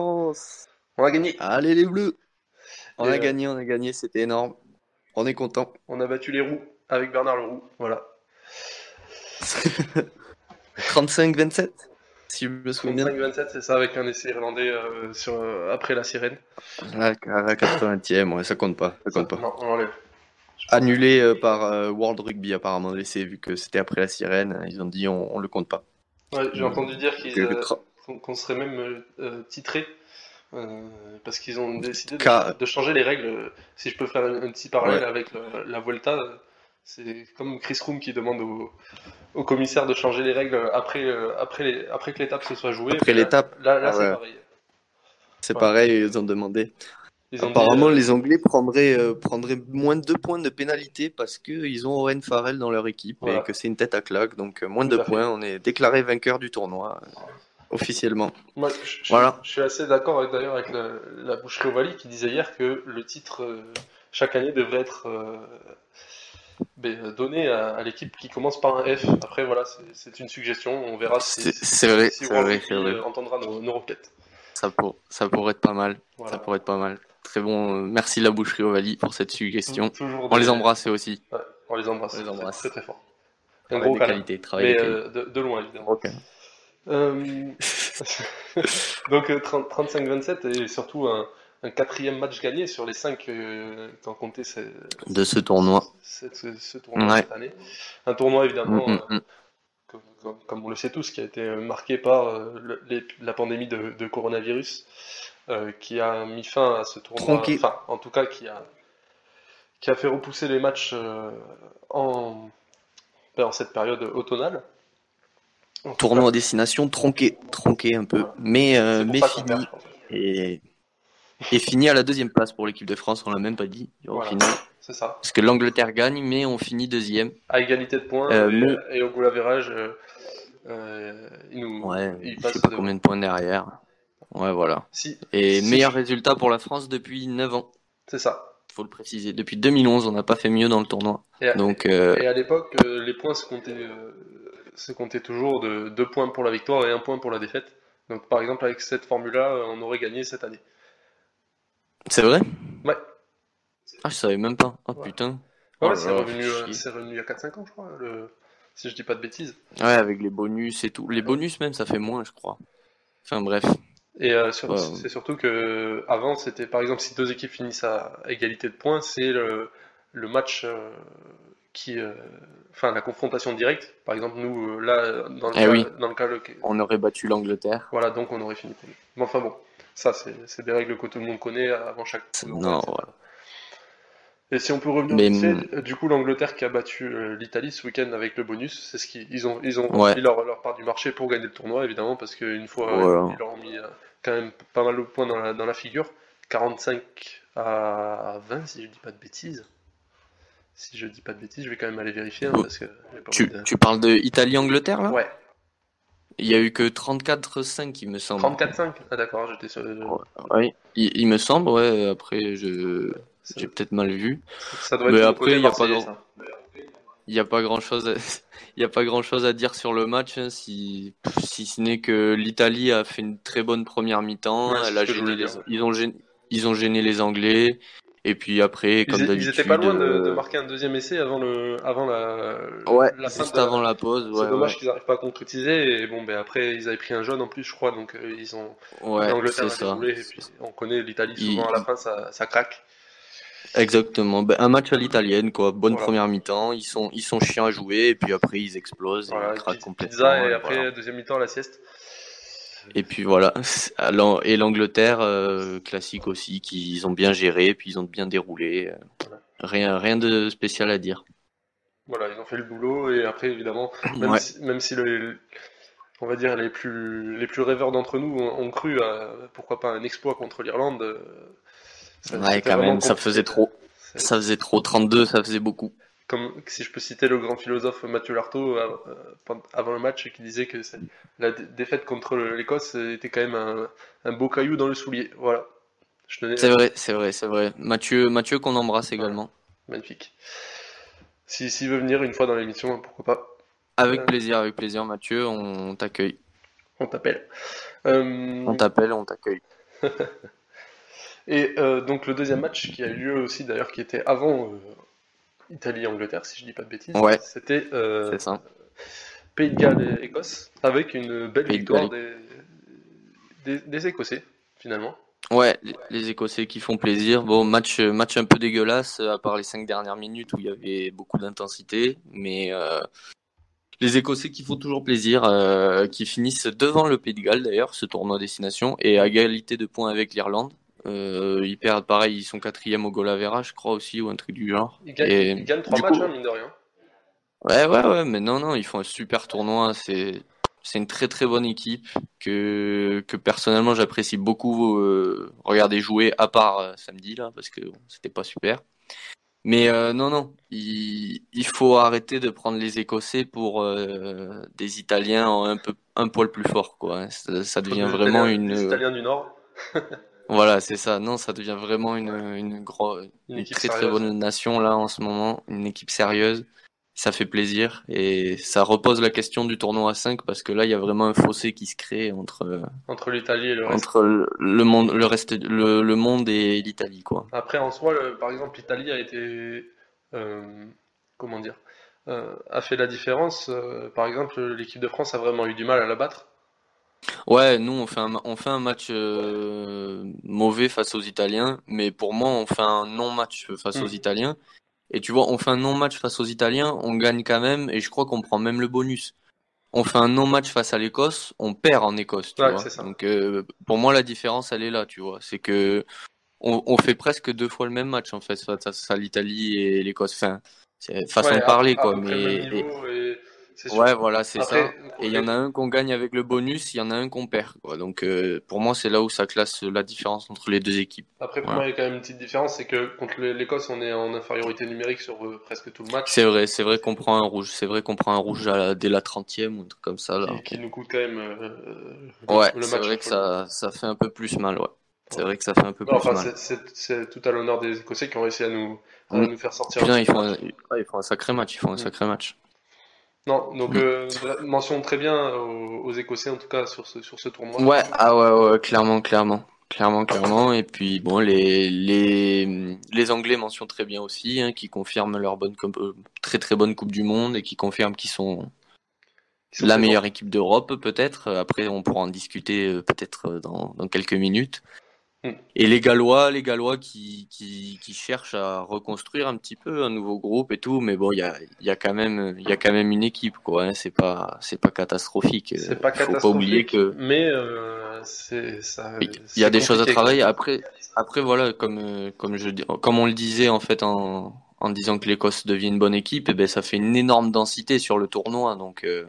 On a gagné, Allez les Bleus. On Et, a gagné, on a gagné, c'était énorme. On est content. on a battu les roues avec Bernard Leroux, voilà. 35-27, si je me souviens bien. 35-27, c'est ça, avec un essai irlandais euh, sur, euh, après la sirène. À la 80e, ouais, ça compte pas, ça compte pas. Non, on l'enlève. Annulé euh, par euh, World Rugby apparemment l'essai vu que c'était après la sirène, ils ont dit on, on le compte pas. Ouais, j'ai entendu dire euh, qu'on serait même titré euh, parce qu'ils ont décidé de, changer les règles. Si je peux faire un, un petit parallèle Ouais. avec le- la Vuelta, c'est comme Chris Froome qui demande au, au commissaire de changer les règles après, euh, après, les- après que l'étape se soit jouée. Après l'étape. Là, là Ah c'est ouais. pareil. C'est Ouais. pareil, ils ont demandé. Ils ont dit, Apparemment euh, les Anglais prendraient, euh, prendraient moins de 2 points de pénalité parce qu'ils ont Owen Farrell dans leur équipe Voilà. et que c'est une tête à claque, donc moins de Tout 2 à fait. points, on est déclaré vainqueur du tournoi euh, officiellement. Moi, je, Voilà. je suis assez d'accord d'ailleurs avec la, la boucherie Ovalie qui disait hier que le titre chaque année devrait être euh, donné à, à l'équipe qui commence par un F. Après, voilà, c'est- une suggestion. On verra si, vrai, vrai, vrai. euh, entendra nos, nos requêtes. Ça, pour, ça pourrait être pas mal, Voilà. ça pourrait être pas mal. Très bon, merci la boucherie Ovalie pour cette suggestion. Toujours On les embrasse aussi. Ouais, on les embrasse. On les embrasse. Très très fort. Un gros qualité, travail euh, de, de loin, évidemment. Euh, Donc euh, 30 35-27 et surtout un, un quatrième match gagné sur les cinq euh, qu'en comptait De ce tournoi. ce, ce- ce tournoi Ouais. cette année. Un tournoi évidemment, Mm, mm, euh, mm. comme, comme- comme on le sait tous, qui a été marqué par euh, les- la pandémie de, de coronavirus, euh, qui a mis fin à ce tournoi. Tronqué. Enfin, en tout cas, qui a qui a fait repousser les matchs euh, en, ben, en cette période automnale. En Tournoi à destination tronqué, tronqué un peu, Voilà. mais, euh, mais fini. Et, et fini à la deuxième place pour l'équipe de France, on l'a même pas dit. au Voilà. final. C'est ça. Parce que l'Angleterre gagne, mais on finit deuxième. À égalité de points Euh, et, au goal average, euh, euh, il nous Ouais, il je passe sais pas combien de points derrière. Ouais, voilà. Si, Et Si. meilleur résultat pour la France depuis 9 ans, c'est ça. faut le préciser. Depuis 2011, on n'a pas fait mieux dans le tournoi. Et à, Donc, euh, et à l'époque, euh, les points se comptaient, se comptaient toujours de 2 points pour la victoire et 1 point pour la défaite. Donc par exemple, avec cette formule-là, on aurait gagné cette année. C'est vrai Ouais. Ah, je savais même pas. Oh Ouais. putain. Ouais, Oh c'est revenu, euh, revenu il y a 4-5 ans, je crois, le- si je dis pas de bêtises. Ouais, avec les bonus et tout. Les bonus même, ça fait moins, je crois. Enfin bref. Et euh, sur- Ouais. c'est surtout que avant, c'était par exemple si deux équipes finissent à égalité de points, c'est le, le match euh, qui, euh, enfin la confrontation directe. Par exemple, nous là, dans le Eh cas, oui. dans le cas le- On aurait battu l'Angleterre. voilà, donc on aurait fini premier. Mais enfin bon, ça c'est des règles que tout le monde connaît avant chaque. Non, etc. voilà. Et si on peut revenir Mais- du coup l'Angleterre qui a battu euh, l'Italie ce week-end avec le bonus, c'est ce qu'ils ils ont ils ont Ouais. rempli leur, leur part du marché pour gagner le tournoi évidemment parce qu'une fois Voilà. ils leur ont mis euh, quand même pas mal de points dans la, dans la figure, 45 à 20 si je dis pas de bêtises. Si je dis pas de bêtises, je vais quand même aller vérifier hein, parce que Tu, de- tu parles de Italie-Angleterre là? Ouais, Il y a eu que 34-5, il me semble. 34-5. Ah d'accord, j'étais sur Ouais. Il, il me semble, ouais. Après, je j'ai peut-être mal vu. ça doit être Mais après, il y a pas ça. Il n'y a pas grand chose, à... il y a pas grand chose à dire sur le match, hein, si si ce n'est que l'Italie a fait une très bonne première mi-temps. Ouais, Elle a gêné les, ils ont gêné, ils ont gêné les Anglais. Et puis après, comme é- ils d'habitude. étaient pas loin de, euh, de marquer un deuxième essai avant le avant la, Ouais, la fin juste de- avant la pause. C'est dommage ouais. qu'ils n'arrivent pas à concrétiser. Et bon, ben après, ils avaient pris un jaune en plus, je crois. Donc, euh, ils ont. Ouais, c'est a ça. déroulé. Et puis, on connaît l'Italie, Il- souvent à la fin, ça, ça craque. Exactement. Ben, un match à l'italienne, quoi. Bonne Voilà. première mi-temps. Ils sont, ils sont chiants à jouer. Et puis après, ils explosent. Voilà, ils craquent complètement. pizza et et après, voilà. deuxième mi-temps, la sieste. Et puis voilà. Et l'Angleterre, euh, classique aussi, qu'ils ont bien géré. Puis ils ont bien déroulé. Voilà. Rien, rien de spécial à dire. Voilà, ils ont fait le boulot. Et après, évidemment, même Ouais. si, même si le, on va dire les plus, les plus rêveurs d'entre nous ont, ont cru à pourquoi pas un exploit contre l'Irlande. euh, Ouais, quand même, ça faisait trop. Ça faisait trop. 32, ça faisait beaucoup. Comme si je peux citer le grand philosophe Mathieu Lartaud euh, euh, avant le match qui disait que la dé- défaite contre l'Écosse était quand même un, un beau caillou dans le soulier. Voilà. Tenais C'est vrai, c'est vrai, c'est vrai. Mathieu, Mathieu qu'on embrasse également. magnifique. Si s'il veut venir une fois dans l'émission, pourquoi pas, Avec Euh. plaisir, avec plaisir, Mathieu. On t'accueille. on t'appelle. Euh, On t'appelle, on t'accueille. et euh, donc le deuxième match qui a eu lieu aussi d'ailleurs qui était avant euh, Italie-Angleterre si je dis pas de bêtises, Ouais. c'était euh, ça. Pays de Galles et Écosse avec une belle Pays de victoire des, des, des Écossais finalement. Ouais, les- les Écossais qui font plaisir. Bon, match, match un peu dégueulasse, à part les cinq dernières minutes où il y avait beaucoup d'intensité. Mais euh, les Écossais qui font toujours plaisir, euh, qui finissent devant le Pays de Galles d'ailleurs, ce tournoi destination, et à égalité de points avec l'Irlande. Euh, ils perdent pareil, ils sont quatrième au goal average, je crois aussi, ou un truc du genre. Ils gagnent, Et ils gagnent trois du matchs, coup- hein, mine de rien. Ouais, ouais, ouais, mais non, non, ils font un super tournoi. C'est, c'est une très très bonne équipe que, que personnellement j'apprécie beaucoup euh, regarder jouer, à part euh, samedi là, parce que bon, c'était pas super. Mais euh, non, non, il, il faut arrêter de prendre les Écossais pour des Italiens un peu un poil plus forts, quoi. hein. Ça, ça devient vraiment une, Les Italiens du Nord, voilà, c'est ça. Non, ça devient vraiment une une gros, une une équipe très très bonne nation là en ce moment, une équipe sérieuse. Ça fait plaisir et ça repose la question du tournoi à 5 parce que là il y a vraiment un fossé qui se crée entre entre l'Italie et le reste. entre le le monde le reste le, le monde et l'Italie quoi. Après, en soi, le- par exemple, l'Italie a été, euh, comment dire, euh, a fait la différence. Euh, par exemple, l'équipe de France a vraiment eu du mal à la battre. Ouais, nous on fait un on fait un match euh, mauvais face aux Italiens, mais pour moi on fait un non-match face aux Mm. Italiens. Et tu vois, on fait un non-match face aux Italiens, on gagne quand même, et je crois qu'on prend même le bonus. On fait un non-match face à l'Écosse, on perd en Écosse, tu Ouais, vois. c'est ça. Donc euh, pour moi la différence elle est là, tu vois. C'est que on, on fait presque deux fois le même match en fait face à l'Italie et l'Écosse. Enfin, c'est façon Ouais, de parler à quoi, mais ouais, voilà, c'est ça. Et il y en a un qu'on gagne avec le bonus, il y en a un qu'on perd quoi. Donc euh, pour moi, c'est là où ça classe la différence entre les deux équipes. Après, pour moi, il y a quand même une petite différence, c'est que contre l'Écosse, on est en infériorité numérique sur euh, presque tout le match, C'est vrai, c'est vrai qu'on prend un rouge, c'est vrai qu'on prend un rouge à la- dès la 30e ou un truc comme ça là. qui, qui nous coûte quand même euh, le, Ouais, le c'est match. vrai que ça, ça fait un peu plus mal, ouais. C'est vrai que ça fait un peu Non, plus enfin, mal. c'est- c'est c'est tout à l'honneur des Écossais qui ont réussi à nous, à Oui. nous faire sortir. Putain, font un, ils font un sacré match, ils font un Mm. sacré match. Non, donc euh, mention très bien aux, aux Écossais en tout cas sur ce, sur ce tournoi. Ouais, ah ouais, ouais, clairement, clairement. Clairement, clairement. Et puis, bon, les, les, les Anglais mentionnent très bien aussi, hein, qui confirment leur bonne, euh, très très bonne Coupe du Monde et qui confirment qu'ils sont la meilleure équipe d'Europe, peut-être. Après, on pourra en discuter euh, peut-être euh, dans, dans quelques minutes. Mm. Et les Gallois, les Gallois qui, qui, qui cherchent à reconstruire un petit peu un nouveau groupe et tout, mais bon, il y a, y a quand même, y a quand même une équipe, quoi. hein. C'est pas, c'est pas catastrophique. C'est pas Faut pas oublier que mais euh, c'est ça. il y a des choses à travailler. Après, après voilà, comme euh, comme je comme on le disait en fait en en disant que l'Écosse devient une bonne équipe, et ben ça fait une énorme densité sur le tournoi, donc euh,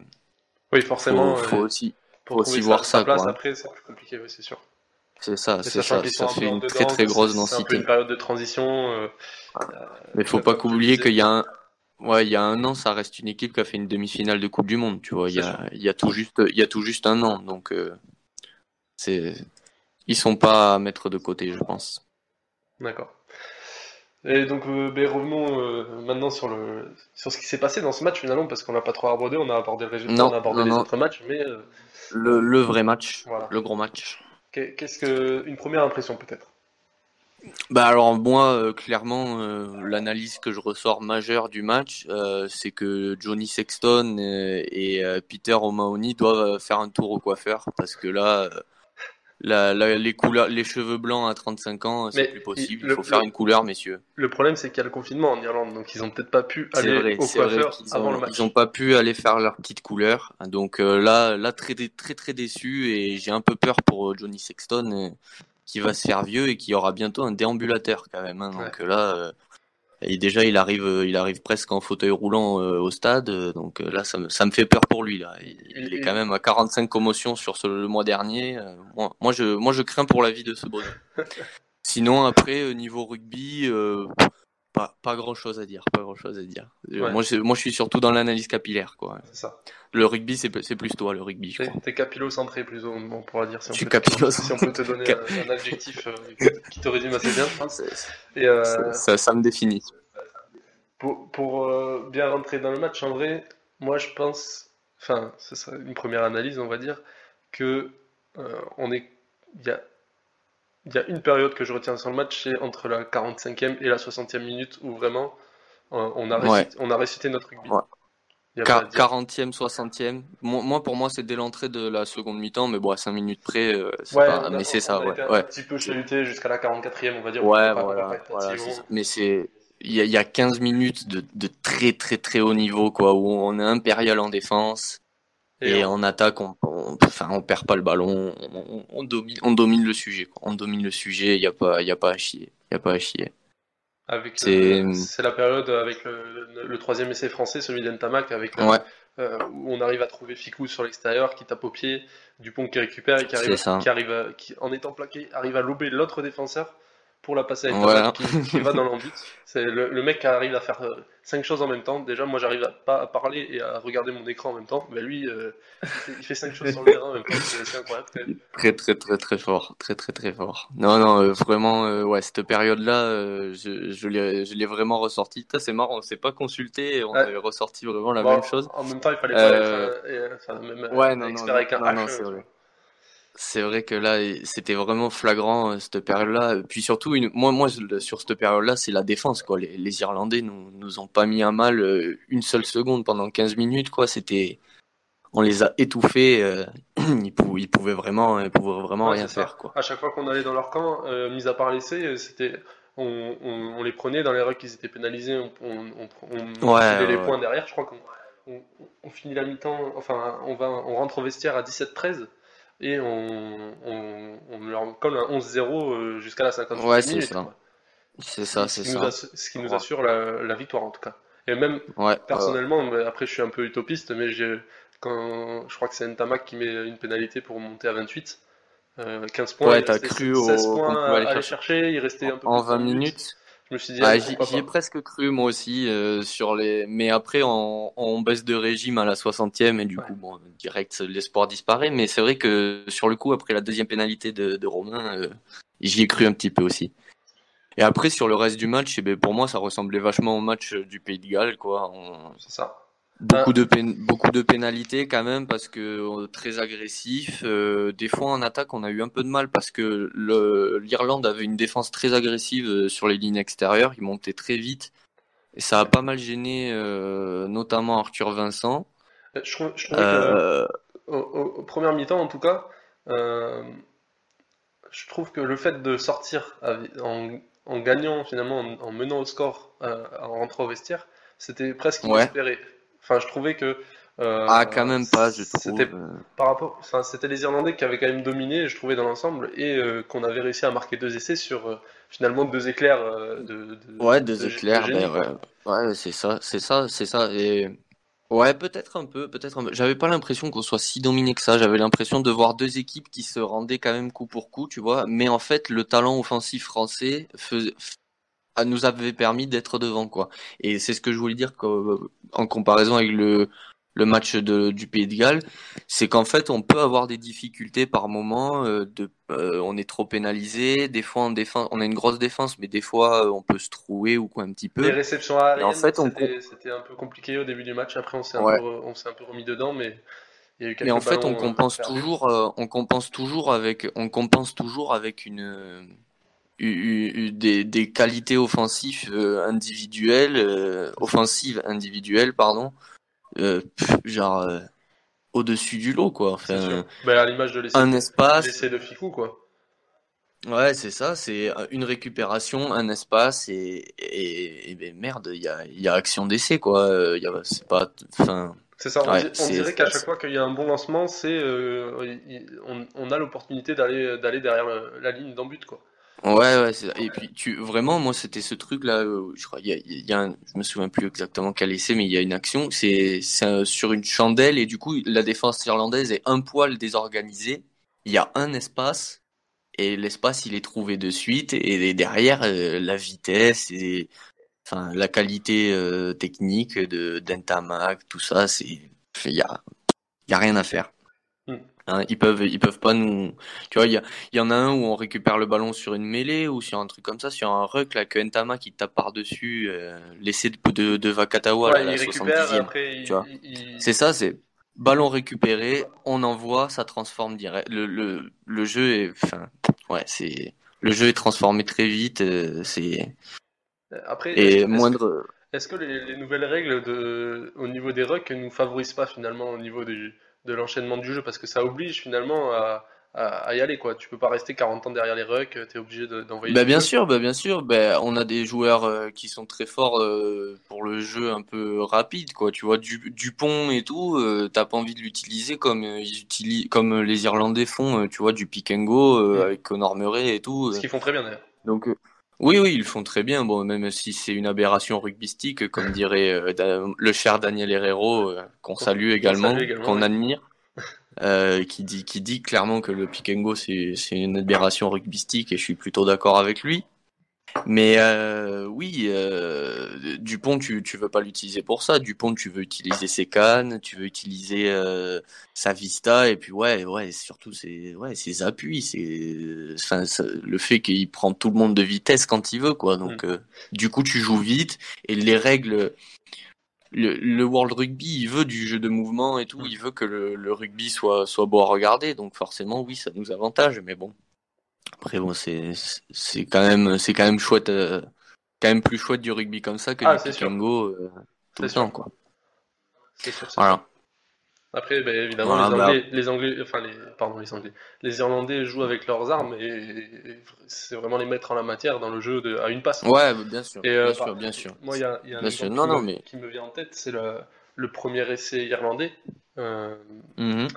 Oui, forcément. faut euh, aussi, faut aussi voir ça, place quoi. après, c'est plus compliqué, oui, c'est sûr. C'est ça, c'est ça, ça fait une dedans, très très grosse c'est- C'est un densité. une période de transition. euh, Mais faut euh, pas comme tu oublier disais. qu'il y a un Ouais, il y a un an, ça reste une équipe qui a fait une demi-finale de Coupe du Monde, tu vois. Il y a, il y a tout juste, il y a tout juste un an, donc euh, c'est, ils sont pas à mettre de côté, je pense. D'accord. Et donc, euh, ben, revenons euh, maintenant sur le sur ce qui s'est passé dans ce match finalement, parce qu'on n'a pas trop abordé, on a abordé le résultat, Non, on a abordé non, les non. autres matchs, mais euh, Le, le vrai match, Voilà. le gros match. Qu'est- qu'est-ce que une première impression peut-être? Bah alors moi, euh, clairement, euh, l'analyse que je ressors majeure du match, euh, c'est que Johnny Sexton et euh, Peter O'Mahony doivent faire un tour au coiffeur parce que là, la, la- les couleurs, les cheveux blancs à 35 ans, c'est plus possible. il- faut faire une couleur, messieurs. Le problème, c'est qu'il y a le confinement en Irlande, donc ils ont peut-être pas pu aller vrai, au coiffeur qu'ils avant le ont, match. ils ont pas pu aller faire leur petite couleur. Donc euh, là, là très très très déçu et j'ai un peu peur pour euh, Johnny Sexton euh, qui va se faire vieux et qui aura bientôt un déambulateur quand même. hein. Donc là, euh, et déjà il arrive, euh, il arrive presque en fauteuil roulant euh, au stade. euh, Donc euh, là, ça me, ça me fait peur pour lui là. Il, il est quand même à 45 commotions sur ce, le mois dernier. Moi, moi je, moi je crains pour la vie de ce bonhomme. Sinon après niveau rugby. Euh, pas, pas grand chose à dire, pas grand chose à dire. Euh, Ouais. Moi, je, moi, je suis surtout dans l'analyse capillaire, quoi. Ça. Le rugby, c'est, plus toi, le rugby, T'es capillocentré plutôt, on pourra dire si on peut, capillo- si on peut te donner Cap- un, un adjectif euh, qui- te résume assez bien, je pense. Et euh, Ça, ça, ça me définit. Pour, pour, euh, bien rentrer dans le match, en vrai, moi je pense, enfin, ce serait une première analyse, on va dire, que euh, on est, il y a, il y a une période que je retiens sur le match, c'est entre la 45e et la 60e minute où vraiment euh, on a Ouais. récité, on a récité notre rugby. Ouais. Il y a pas à Quar- dire. 40e, 60e. Moi, moi, pour moi, c'est dès l'entrée de la seconde mi-temps, mais bon, à 5 minutes près, euh, c'est Ouais, pas, mais c'est ça, ouais. un ouais. petit peu chahuté jusqu'à la 44e, on va dire. Ouais, On voilà, pas ça. Mais c'est, il y y a 15 minutes de, de très, très, très haut niveau, quoi, où on est impérial en défense. Et, en attaque, on, on, enfin, on perd pas le ballon, on, domine, on domine le sujet. Quoi. On domine le sujet, il y a pas, y a pas à chier, y a pas à chier. Avec C'est- le- c'est la période avec le, le- le troisième essai français, celui d'Entamac, avec Ouais, euh, où on arrive à trouver Ficou sur l'extérieur, qui tape au pied, Dupont qui récupère et qui arrive, C'est ça. qui arrive à- qui, en étant plaqué, arrive à lober l'autre défenseur pour la passer à Voilà. Qui, qui va dans l'embut. C'est le, le mec qui arrive à faire euh, cinq choses en même temps. Déjà, moi, j'arrive à pas à parler et à regarder mon écran en même temps. Mais lui, euh, il, fait, cinq choses sur le terrain en même temps. C'est incroyable quand même. très, très, très, très fort, très, très, très fort. Non, non, euh, vraiment, euh, ouais, cette période-là, je, je l'ai, vraiment ressorti. C'est marrant, on s'est pas consulté, on Ouais. avait ressorti vraiment la Bon, même chose. En même temps, il fallait pas être et, enfin, même Ouais, non, non, expert non, avec un non, c'est vrai. C'est vrai que là, c'était vraiment flagrant euh, cette période-là. Puis surtout, une... moi, moi, sur cette période-là, c'est la défense, quoi. Les, les Irlandais nous, nous ont pas mis à mal euh, une seule seconde pendant 15 minutes, quoi. C'était, on les a étouffés. euh, Ils ils pouvaient vraiment, ils pouvaient vraiment Ouais, rien ça. faire, quoi. À chaque fois qu'on allait dans leur camp, euh, mis à part l'essai, euh, c'était on, on, on les prenait dans les règles qu'ils étaient pénalisés, on, on, Ouais, les points derrière. Je crois qu'on on, on finit la mi-temps, enfin on va, on rentre au vestiaire à 17-13 et on, on, leur colle un 11-0 euh, jusqu'à la 50 Ouais, c'est ça. C'est ça, Ce c'est qui nous ça. Ce qui nous assure la, la victoire en tout cas. Et même Ouais, personnellement, après je suis un peu utopiste, mais quand je crois que c'est Ntamak qui met une pénalité pour monter à 28. euh, 15 points, Ouais, t'as cru 16 au- points à aller chercher. chercher, il restait un peu en plus de 20 minutes. Je me suis dit, Ah, j'y ai presque cru moi aussi euh, sur les mais après on, on baisse de régime à la 60e et du Ouais. coup bon direct l'espoir disparaît mais c'est vrai que sur le coup après la deuxième pénalité de, de Romain euh, j'y ai cru un petit peu aussi. Et après sur le reste du match eh ben, pour moi ça ressemblait vachement au match du Pays de Galles quoi. On- C'est ça. Beaucoup de pén- beaucoup de pénalités quand même parce que euh, très agressif. Euh, des fois en attaque on a eu un peu de mal parce que l'Irlande avait une défense très agressive euh, sur les lignes extérieures. Ils montaient très vite et ça a pas mal gêné euh, notamment Arthur Vincent. Je trouve, je trouvais que Euh, au, au- au premier mi-temps, en tout cas, euh, je trouve que le fait de sortir en, en gagnant, finalement, en, en menant au score, euh, en rentrant au vestiaire, c'était presque Ouais. Enfin, je trouvais que. euh, ah quand même pas je trouve. C'était Euh, par rapport, enfin, c'était les Irlandais qui avaient quand même dominé, je trouvais, dans l'ensemble, et euh, qu'on avait réussi à marquer deux essais sur euh, finalement deux éclairs de, de- Ouais, de deux éclairs, de génie, ben ouais, ouais, c'est ça, c'est ça, c'est ça. Et ouais, peut-être un peu, peut-être peu. J'avais pas l'impression qu'on soit si dominé que ça. J'avais l'impression de voir deux équipes qui se rendaient quand même coup pour coup, tu vois. Mais en fait, le talent offensif français faisait, nous avait permis d'être devant, quoi. Et c'est ce que je voulais dire en comparaison avec le le match de, du Pays de Galles, c'est qu'en fait on peut avoir des difficultés par moment, euh, de, euh, on est trop pénalisé, des fois on défense, on a une grosse défense, mais des fois euh, on peut se trouer ou quoi un petit Les peu. réceptions aériennes, en fait, c'était un peu compliqué au début du match. Après, on s'est un, Ouais. s'est un peu remis dedans, mais il y a eu quelques Mais en fait on compense toujours, on compense toujours avec, on compense toujours avec une des, des qualités offensives euh, individuelles, euh, offensives individuelles, pardon, euh, pff, genre euh, au-dessus du lot quoi. Enfin, sûr. Ben, à l'image de l'essai un espace. l'essai de Ficou, quoi. Ouais, c'est ça, c'est une récupération, un espace et, et, et ben merde, il y a, y a action d'essai quoi. Il y a, c'est pas, enfin, C'est ça, on, Ouais, dirait qu'à chaque fois qu'il y a un bon lancement, c'est euh, on, on a l'opportunité d'aller d'aller derrière la ligne d'en but, quoi. Ouais, ouais. c'est- Et puis tu, vraiment, moi, c'était ce truc là. je crois, il y a, je me souviens plus exactement quel essai, mais il y a une action. C'est, c'est sur une chandelle et du coup, la défense irlandaise est un poil désorganisée. Il y a un espace et l'espace il est trouvé de suite et derrière euh, la vitesse et enfin la qualité euh, technique de d'Entamac, tout ça, c'est il y a il y a rien à faire. Mm. Hein, ils peuvent ils peuvent pas nous tu vois il y a il y en a un où on récupère le ballon sur une mêlée ou sur un truc comme ça sur un ruck là que Ntama qui tape par dessus euh, l'essai de, de de Vakatawa là, à Ouais, la il récupère, 70e. après il, tu vois. il- il- C'est ça, c'est ballon récupéré, on envoie, ça transforme direct. Le, le, le jeu est, enfin, ouais, c'est, le jeu est transformé très vite, euh, c'est, après, est-ce- et est-ce- moindre, Est-ce que les, les nouvelles règles de, au niveau des rucks ne nous favorisent pas finalement au niveau du- de l'enchaînement du jeu parce que ça oblige finalement à, à, à y aller quoi. Tu peux pas rester 40 ans derrière les rucks, t'es obligé de- d'envoyer bah, du bien jeu. sûr, bah, bien sûr, bah, on a des joueurs euh, qui sont très forts euh, pour le jeu un peu rapide, quoi. Tu vois, du, Dupont et tout, euh, t'as pas envie de l'utiliser comme ils utilisent, comme les Irlandais font, tu vois, du pick and go Mm. avec Conor Murray et tout. Ce qu'ils font très bien d'ailleurs. Donc, oui, oui, ils le font très bien. Bon, même si c'est une aberration rugbystique, comme dirait euh, le cher Daniel Herrero, euh, qu'on salue également, qu'on admire, euh, qui dit, qui dit clairement que le pick and go c'est une aberration rugbystique et je suis plutôt d'accord avec lui. Mais euh, oui, euh, Dupont, tu tu veux pas l'utiliser pour ça. Dupont, tu veux utiliser ses cannes, tu veux utiliser euh, sa vista et puis ouais, ouais, surtout ses ouais ses appuis, c'est enfin le fait qu'il prend tout le monde de vitesse quand il veut quoi. Donc euh, du coup, tu joues vite et les règles. Le, le World Rugby, il veut du jeu de mouvement et tout, Mm. il veut que le, le rugby soit soit beau à regarder, donc forcément oui, ça nous avantage, mais bon. Après bon, c'est c'est quand même c'est quand même chouette, euh, quand même plus chouette du rugby comme ça que Ah, du pick sûr. and go euh, tout le C'est sûr. temps quoi. C'est sûr, Voilà. sûr. Après, ben, évidemment, Voilà, les bah- Anglais, les Anglais, enfin les, pardon, les Anglais, les Irlandais jouent avec leurs armes et, et c'est vraiment les mettre en la matière dans le jeu de, à une passe. Ouais, bah, bien sûr, Et, euh, bien par- sûr, bien sûr. Moi, il y a, y a un exemple. Non, qui, non, me, mais- qui me vient en tête, c'est le, le premier essai irlandais. Euh, Mhm. euh,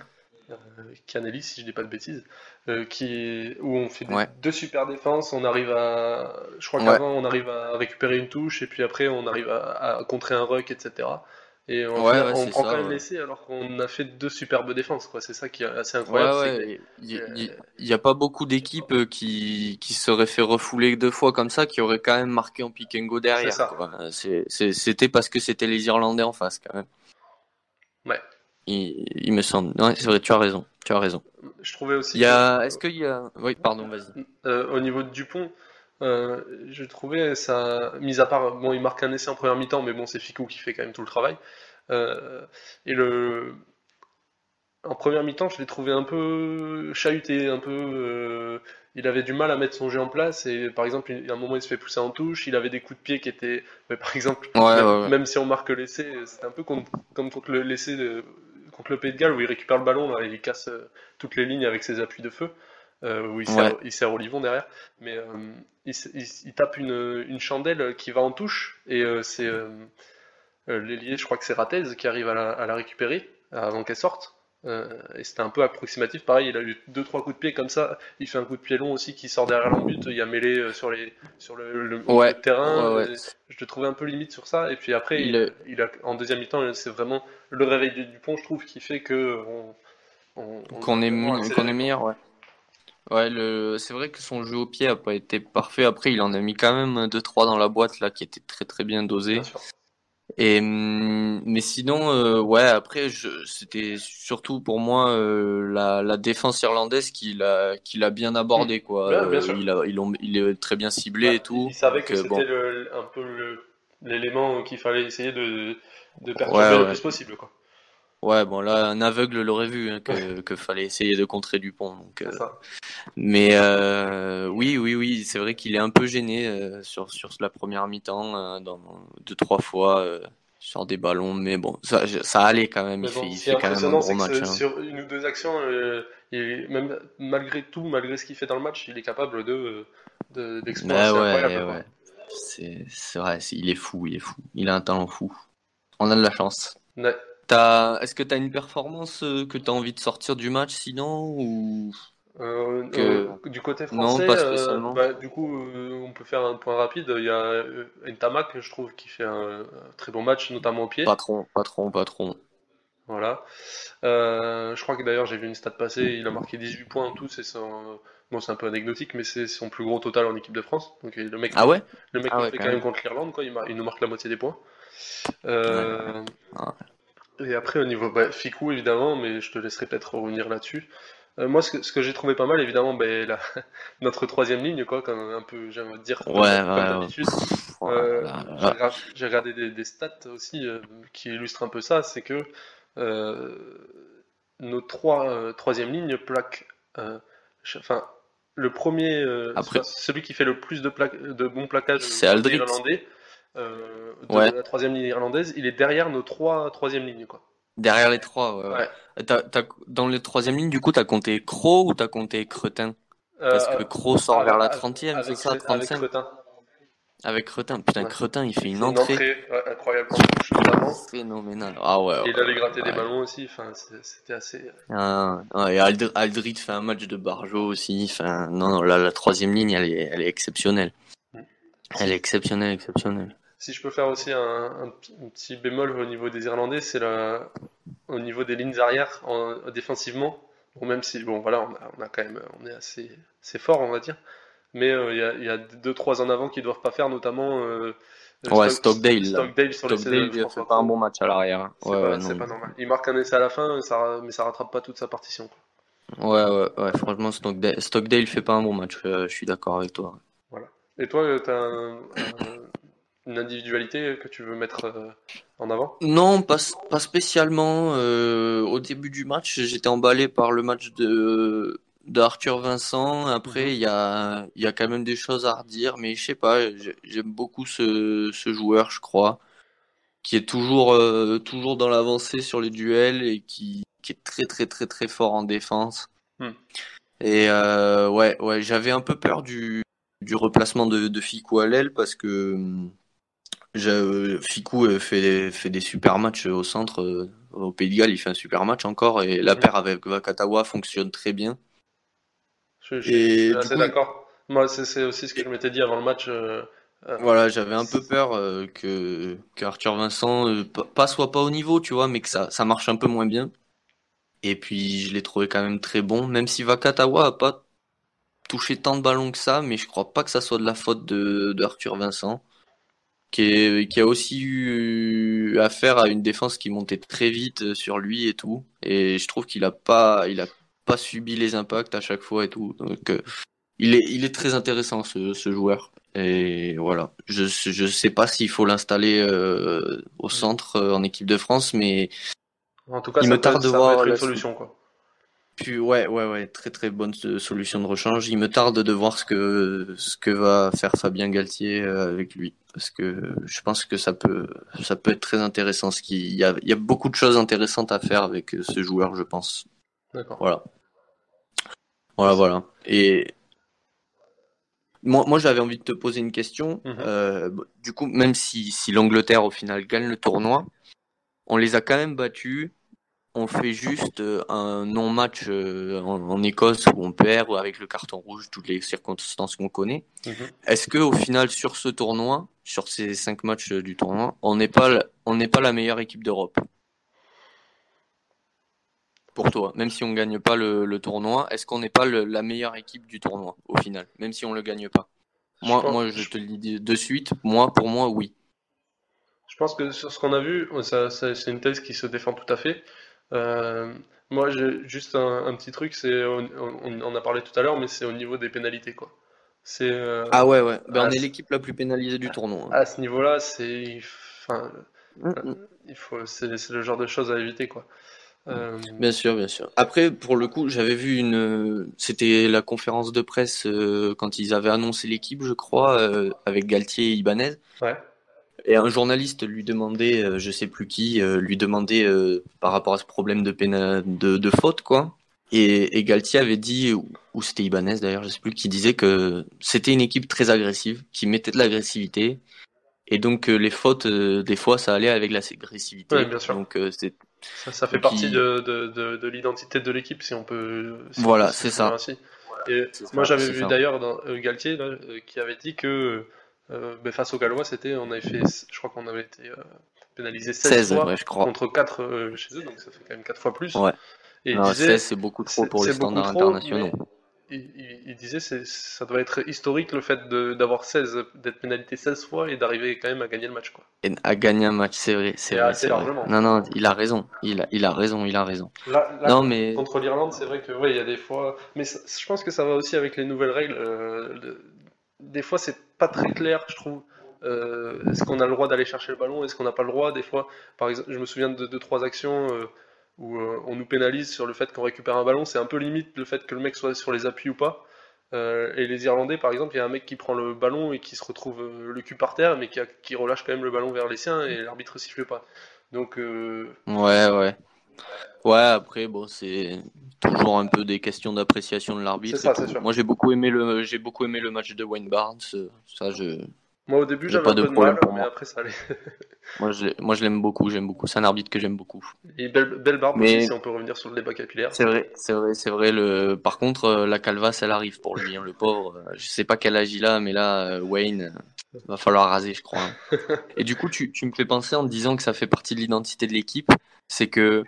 Canelli, si je dis pas de bêtises, euh, qui, où on fait des- Ouais. deux super défenses, on arrive à, je crois Ouais. qu'avant on arrive à récupérer une touche et puis après on arrive à, à contrer un ruck, etc. Et Ouais, on prend ça, quand même l'essai alors qu'on a fait deux superbes défenses, quoi. C'est ça qui est assez incroyable. Il euh, y, il y a pas beaucoup d'équipes euh, qui, qui seraient fait refouler deux fois comme ça, qui auraient quand même marqué en pick and go derrière. C'était parce que c'était les Irlandais en face quand même. Ouais. Il, il me semble. Ouais, c'est vrai, tu as raison. Tu as raison. Je trouvais aussi. Il y a. que- Est-ce qu'il y a. Oui, pardon, vas-y. Euh, au niveau de Dupont, euh, je trouvais ça, mis à part, bon, il marque un essai en première mi-temps, mais bon, c'est Ficou qui fait quand même tout le travail. Euh, et le, en première mi-temps, je l'ai trouvé un peu chahuté, un peu, il avait du mal à mettre son jeu en place. Et par exemple, il- à un moment, il se fait pousser en touche, il avait des coups de pied qui étaient, mais par exemple, Ouais, même, ouais, ouais. même si on marque l'essai, c'est un peu comme, comme contre le l'essai de, contre le Pays de Galles où il récupère le ballon, là, et il casse euh, toutes les lignes avec ses appuis de feu euh, où il sert, Ouais. il sert Olivon derrière, mais euh, il, tape une, une chandelle qui va en touche, et c'est l'ailier, je crois que c'est Ratez, qui arrive à la, à la récupérer avant qu'elle sorte. Euh, et c'était un peu approximatif, pareil, il a eu deux trois coups de pied comme ça, il fait un coup de pied long aussi qui sort derrière l'embut, il y a mêlé euh, sur, les, sur le, Ouais, terrain, ouais, ouais. je le trouvais un peu limite sur ça, et puis après, Il il, est- il a, en deuxième mi-temps, c'est vraiment le réveil de Dupont, je trouve, qui fait que on, on- on- Qu'on est, on qu'on est meilleur, ouais. Ouais, le... c'est vrai que son jeu au pied a pas été parfait. Après, il en a mis quand même deux trois dans la boîte là, qui était très très bien dosé. Bien. Et hum, mais sinon, euh, ouais, après, je, c'était surtout pour moi euh, la, la défense irlandaise qui l'a, qui l'a bien abordé quoi. Ouais, bien Euh, il a, ils l'ont- il est très bien ciblé Ouais, et tout. Il savait que euh, c'était bon. le- un peu le- l'élément qu'il fallait essayer de, de perturber Ouais, le plus possible. Quoi. Ouais, bon là, un aveugle l'aurait vu hein, que, que fallait essayer de contrer Dupont. Donc, euh. Mais euh, oui, oui, oui, c'est vrai qu'il est un peu gêné euh, sur sur la première mi-temps, dans deux trois fois sur des ballons, mais bon, ça ça allait quand même. Bon, fait, il fait quand même un gros match. hein. sur une ou deux actions, même malgré tout, malgré ce qu'il fait dans le match, il est capable de de- d'exploits Bah ouais. C'est vrai, il est fou, il est fou. Il a un talent fou. On a de la chance. Ouais. Est-ce que t'as une performance euh, que t'as envie de sortir du match sinon ou Euh, Que- euh, du côté Non, français, pas euh, spécialement. bah, du coup, on peut faire un point rapide. Il y a Ntamak, je trouve, qui fait un, un très bon match, notamment au pied. patron, patron, patron. Voilà. Je crois que d'ailleurs j'ai vu une stat passer, il a marqué 18 points en tout, c'est son... Bon, c'est un peu anecdotique, mais c'est son plus gros total en équipe de France. Donc le mec, Ah ouais? le mec Ah ouais, fait quand même même. contre l'Irlande, quoi. Il, il nous marque la moitié des points. Euh, Ah Et après au niveau bah, Ficou évidemment, mais je te laisserai peut-être revenir là-dessus. Euh, moi, ce que, ce que j'ai trouvé pas mal, évidemment, ben, notre troisième ligne, quoi, comme un peu, j'aimerais dire, comme, Ouais, comme ouais, ouais. d'habitude. Pff, Euh, j'ai regardé, des, des stats aussi euh, qui illustrent un peu ça, c'est que euh, nos trois troisième lignes plaquent, euh, ch- enfin le premier, Après- celui qui fait le plus de, pla- de bons plaquages C'est Aldrit. irlandais, euh, de Ouais. la troisième ligne irlandaise, il est derrière nos trois troisième lignes quoi. Derrière les trois, ouais. ouais. Dans les troisième ligne, du coup, t'as compté Croc ou t'as compté Cretin? Parce Euh, que Croc sort avec- vers la avec- 30e, c'est avec, ça, avec 35? Cretin. Avec Cretin. Putain, Ouais. Cretin, il fait une Une entrée entrée ouais, incroyable phénoménale. Ah ouais, il allait gratter des ballons aussi, enfin c'était assez. Ah, ah, et Ald- Aldrit fait un match de Barjo aussi. Enfin, non, non, là, la troisième ligne, elle est, elle est exceptionnelle. Mm. Elle est exceptionnelle, exceptionnelle. Si je peux faire aussi un, un un petit bémol au niveau des Irlandais, c'est au niveau des lignes arrière en, défensivement. Bon, même si bon voilà, on a, on a quand même, on est assez, assez fort, on va dire. Mais euh, il y a, il y a deux trois en avant qui doivent pas faire, notamment euh, Ouais, Stock- Stockdale. Stockdale sur les Stockdale, il fait pas un bon match à l'arrière. hein. C'est Ouais, pas, ouais, normal. Il marque un essai à la fin, ça, mais ça rattrape pas toute sa partition. quoi. Ouais, ouais, ouais, franchement, Stockdale, Stockdale fait pas un bon match. euh, je suis d'accord avec toi. Et toi, tu as une individualité que tu veux mettre euh, en avant? Non, pas, pas spécialement. euh, au début du match, j'étais emballé par le match de, de Arthur Vincent. Après, il y a, y a quand même des choses à redire, mais je sais pas, j'ai- j'aime beaucoup ce, ce joueur, je crois, qui est toujours, euh, toujours dans l'avancée sur les duels et qui, qui est très, très, très, très fort en défense. Hmm. Et euh, ouais, ouais, j'avais un peu peur du, du replacement de, de Ficou à l'aile parce que hum, Je, Ficou euh, fait, fait des super matchs au centre. euh, Au Pays de Galles, il fait un super match encore. Et la paire avec Vakatawa fonctionne très bien. Je, je- Et je suis assez d'accord. Moi, c'est aussi ce que je m'étais dit avant le match. euh, euh, Voilà, j'avais un peu peur euh, que, que Arthur Vincent euh, pas, pas soit pas au niveau, tu vois, mais que ça, ça marche un peu moins bien. Et puis je l'ai trouvé quand même très bon, même si Vakatawa a pas touché tant de ballons que ça, mais je crois pas que ça soit de la faute de, de Arthur Vincent, qui est, qui a aussi eu affaire à une défense qui montait très vite euh, sur lui et tout. Et je trouve qu'il a pas, il a pas subi les impacts à chaque fois et tout. Donc euh, il est, il est très intéressant ce, ce joueur. Et voilà, je je sais pas s'il faut l'installer euh, au centre euh, en équipe de France, mais en tout cas, il ça me peut, tarde de voir être une solution, quoi. Puis ouais ouais ouais très très bonne solution de rechange. Il me tarde de voir ce que ce que va faire Fabien Galtier euh, avec lui parce que je pense que ça peut ça peut être très intéressant. Ce il y a il y a beaucoup de choses intéressantes à faire avec euh, ce joueur, je pense. D'accord. Voilà. Voilà, voilà. Et moi, moi j'avais envie de te poser une question. Mhm. Euh, du coup, même si, si l'Angleterre, au final, gagne le tournoi, on les a quand même battus. On fait juste euh, un non-match euh, en, en Écosse où on perd ou avec le carton rouge, toutes les circonstances qu'on connaît. Mhm. Est-ce que au final, sur ce tournoi, sur ces cinq matchs euh, du tournoi, on n'est pas, la- on n'est pas la meilleure équipe d'Europe? Pour toi, même si on gagne pas le, le tournoi, est-ce qu'on n'est pas le- la meilleure équipe du tournoi au final, même si on le gagne pas? Moi, Je pense- moi, je te le dis de suite. Moi, pour moi, oui. Je pense que sur ce qu'on a vu, ça, ça- c'est une thèse qui se défend tout à fait. Euh, moi, j'ai juste un, un petit truc, c'est on, on en a parlé tout à l'heure, mais c'est au niveau des pénalités, quoi. C'est euh, Ah ouais, ouais. Ben, on est l'équipe la plus pénalisée du tournoi. hein. à ce niveau-là, c'est, enfin, Mm, mm. il faut, c'est c'est le genre de choses à éviter, quoi. Euh, Bien sûr, bien sûr. Après, pour le coup, j'avais vu une, c'était la conférence de presse euh, quand ils avaient annoncé l'équipe, je crois, euh, avec Galtier et Ibanez. ouais. Et un journaliste lui demandait, euh, je sais plus qui, euh, lui demandait euh, par rapport à ce problème de, péna- de, de faute, quoi. Et, et Galtier avait dit, ou, ou c'était Ibanez d'ailleurs, je sais plus, qui disait que c'était une équipe très agressive, qui mettait de l'agressivité. Et donc euh, les fautes, euh, des fois, ça allait avec l'agressivité. Ouais, bien sûr. Donc euh, c'est Ça, ça fait Donc, partie il- de, de, de, de l'identité de l'équipe, si on peut. si on Voilà, peut c'est ça. ainsi. Et moi, j'avais vu ça. d'ailleurs dans euh, Galtier là, euh, qui avait dit que euh, ben, face aux Gallois, c'était, on avait fait, je crois qu'on avait été euh, pénalisé 16, 16, fois ouais, je crois. contre 4 euh, chez eux, donc ça fait quand même 4 fois plus. Ouais. Et Non, disait, 16, c'est beaucoup trop pour les standards internationaux. il, il- il disait c'est ça doit être historique le fait de- d'avoir 16, d'être pénalisé 16 fois et d'arriver quand même à gagner le match, quoi. Et à gagner un match, c'est vrai, c'est Et vrai, assez c'est vrai. largement. Non, non, il a raison, il a, il a raison, il a raison. Là, là, Non, mais Contre l'Irlande, c'est vrai que ouais, il y a des fois, mais ça- je pense que ça va aussi avec les nouvelles règles. euh, le- Des fois, c'est pas très clair, je trouve. Euh, est-ce qu'on a le droit d'aller chercher le ballon? Est-ce qu'on n'a pas le droit? Des fois, par exemple, je me souviens de deux, trois actions euh, où euh, on nous pénalise sur le fait qu'on récupère un ballon. C'est un peu limite le fait que le mec soit sur les appuis ou pas. Et les Irlandais, par exemple, il y a un mec qui prend le ballon et qui se retrouve le cul par terre, mais qui, qui relâche quand même le ballon vers les siens et l'arbitre siffle pas. Donc, ouais, ouais. Ouais, après, bon, c'est toujours un peu des questions d'appréciation de l'arbitre. C'est ça. Moi, j'ai beaucoup aimé le, j'ai beaucoup aimé le match de Wayne Barnes. euh, Ça, je, moi au début, J'ai j'avais pas un de peu de problème mal, pour mais moi. après, ça allait. moi, je, l'ai- moi, je l'aime beaucoup, j'aime beaucoup. C'est un arbitre que j'aime beaucoup. Et belle, belle barbe Mais- aussi, si on peut revenir sur le débat capillaire. C'est vrai, c'est vrai, c'est vrai. Le, par contre, euh, la calvasse, elle arrive pour lui, hein, le pauvre. Euh, Je sais pas quel âge il a, mais là, Wayne, va falloir raser, je crois. hein. Et du coup, tu, tu me fais penser en te disant que ça fait partie de l'identité de l'équipe, c'est que,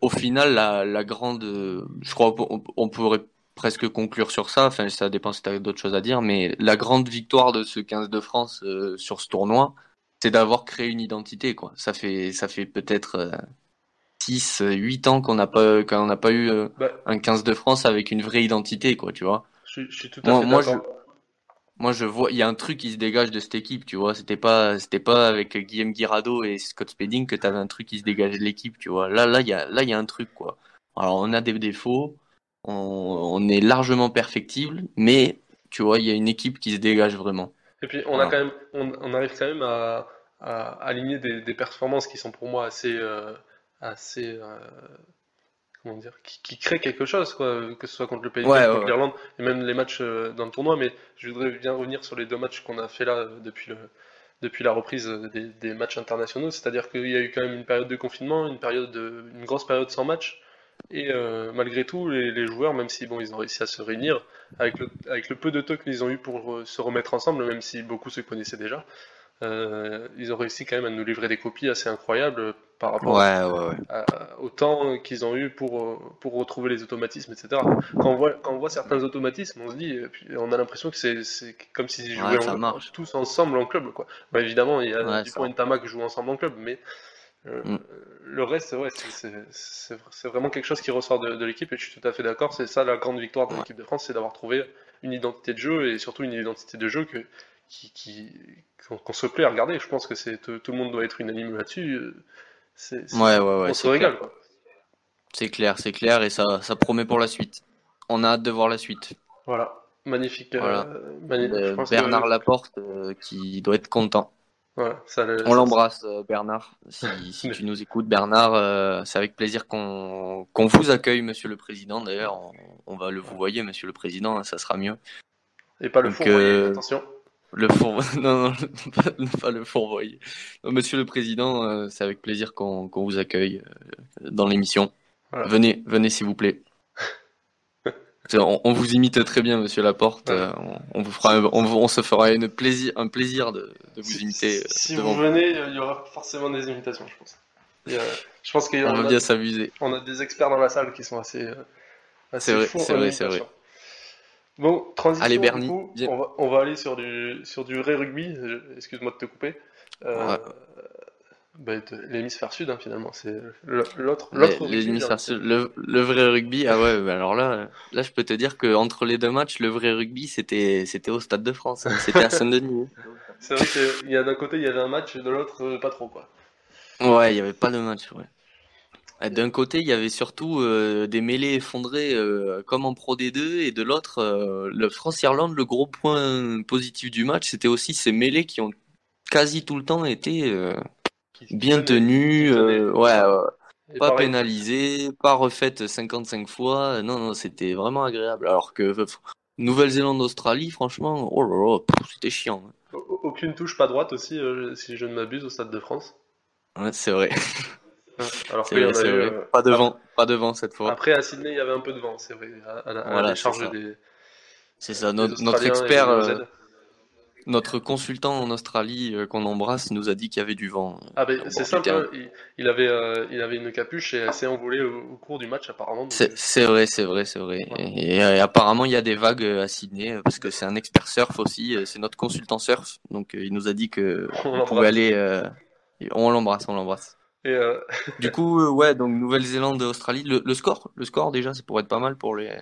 au final, la, la grande, euh, je crois on pourrait presque conclure sur ça. Enfin, ça dépend si tu as d'autres choses à dire, mais la grande victoire de ce 15 de France euh, sur ce tournoi, c'est d'avoir créé une identité, quoi. Ça fait, ça fait peut-être euh, 6, 8 ans qu'on n'a pas, qu'on n'a pas eu euh, Bah, un 15 de France avec une vraie identité, quoi, tu vois. je, suis- je suis tout à Moi, fait moi, je. Moi, je vois, il y a un truc qui se dégage de cette équipe, tu vois. C'était pas, c'était pas avec Guillaume Guirado et Scott Spedding que t'avais un truc qui se dégageait de l'équipe, tu vois. Là, là, il y a, là, il y a un truc, quoi. Alors, on a des défauts, on, on est largement perfectible, mais, tu vois, il y a une équipe qui se dégage vraiment. Et puis on a quand même, on, on arrive quand même à, à aligner des, des performances qui sont pour moi assez, euh, assez, euh, comment dire, qui, qui créent quelque chose, quoi, que ce soit contre le Pays de Ouais, Galles, ouais, contre ouais. l'Irlande, et même les matchs euh, dans le tournoi. Mais je voudrais bien revenir sur les deux matchs qu'on a fait là euh, depuis le, depuis la reprise des, des matchs internationaux. C'est-à-dire qu'il y a eu quand même une période de confinement, une période de, une grosse période sans match. Et euh, malgré tout, les, les joueurs, même si bon, ils ont réussi à se réunir, avec le, avec le peu de temps qu'ils ont eu pour euh, se remettre ensemble, même si beaucoup se connaissaient déjà, euh, ils ont réussi quand même à nous livrer des copies assez incroyables par rapport Ouais, ouais, ouais. à- au temps qu'ils ont eu pour, pour retrouver les automatismes, etc. Quand on voit, quand on voit certains automatismes, on se dit, on a l'impression que c'est comme s'ils jouaient en- tous ensemble en club. Quoi. Bah, évidemment, il y a ça- et Tamac qui jouent ensemble en club, mais euh, Mm. le reste, ouais, c'est- vraiment quelque chose qui ressort de, de l'équipe et je suis tout à fait d'accord. C'est ça la grande victoire de l'équipe de France, c'est d'avoir trouvé une identité de jeu et surtout une identité de jeu que, qui, qui, qu'on se plaît à regarder. Je pense que c'est tout, le monde doit être unanime là-dessus. euh, C'est, c'est- Ouais, ouais, on ouais. se régale. C'est clair, c'est clair, et ça, ça promet pour la suite. On a hâte de voir la suite. Voilà, magnifique. euh, Voilà. Euh, Bernard que- Laporte, euh, qui doit être content. voilà, ça, le- On l'embrasse, Bernard. Si, si tu nous écoutes, Bernard, c'est avec plaisir qu'on qu'on vous accueille, Monsieur le Président. D'ailleurs, on, on va le vous voyer, Monsieur le Président, hein, ça sera mieux. Et pas le Donc, attention. Le four... non, non, pas, pas le fourvoyer. Non, Monsieur le Président, euh, c'est avec plaisir qu'on qu'on vous accueille euh, dans l'émission. Voilà. Venez, venez s'il vous plaît. On, on vous imite très bien, Monsieur Laporte. Ouais. euh, On, on vous fera, on, se fera une plaisir, un plaisir de, de vous imiter. si- vous venez, il y aura forcément des imitations, je pense. A- je pense qu'il y On en va bien s'amuser. on a des experts dans la salle qui sont assez, assez C'est vrai, c'est vrai, c'est imitation. Bon, transition. Allez, Bernie, coup, on, va, on va aller sur du, sur du vrai rugby. Excuse-moi de te couper. Euh, Ouais. bah, l'hémisphère sud, hein, finalement. C'est l'autre. Hein. sud, le, le vrai rugby, ah ouais, bah alors là, là, je peux te dire que entre les deux matchs, le vrai rugby, c'était, au Stade de France, hein. c'était à Saint-Denis. C'est vrai qu'il y a d'un côté, il y avait un match, et de l'autre, pas trop, quoi. Ouais, il y avait pas de match, ouais. Et D'un côté, il y avait surtout euh, des mêlées effondrées euh, comme en Pro D2, et de l'autre, euh, le France-Irlande, le gros point positif du match, c'était aussi ces mêlées qui ont quasi tout le temps été euh, bien tenues, ouais, Pas pareil, pénalisé, pas refaite 55 fois. Non, non, c'était vraiment agréable. Alors que euh, Nouvelle-Zélande, Australie, franchement, oh là là, c'était chiant. au- Aucune touche pas droite aussi, si je ne m'abuse, au Stade de France. Ouais, c'est vrai, Hein, Alors c'est qu'il y en vrai, a c'est eu, vrai. euh, Pas de vent, pas de vent cette fois. Après, à Sydney, il y avait un peu de vent, c'est vrai, à, à la, à la Voilà, ça. des, C'est ça, des notre, expert, euh, notre consultant en Australie euh, qu'on embrasse nous a dit qu'il y avait du vent. Ah ben c'est simple, hein, il, il avait, euh, il avait une capuche et elle s'est envolée au, au cours du match apparemment. C'est vrai, c'est vrai, c'est vrai. Ouais. Et, et, apparemment, il y a des vagues à Sydney parce que c'est un expert surf aussi. C'est notre consultant surf, donc il nous a dit que On on pouvait aller. On l'embrasse, on l'embrasse. Et euh, Du coup, euh, ouais, donc Nouvelle-Zélande, Australie, le, le score, le score déjà, ça pourrait être pas mal pour les.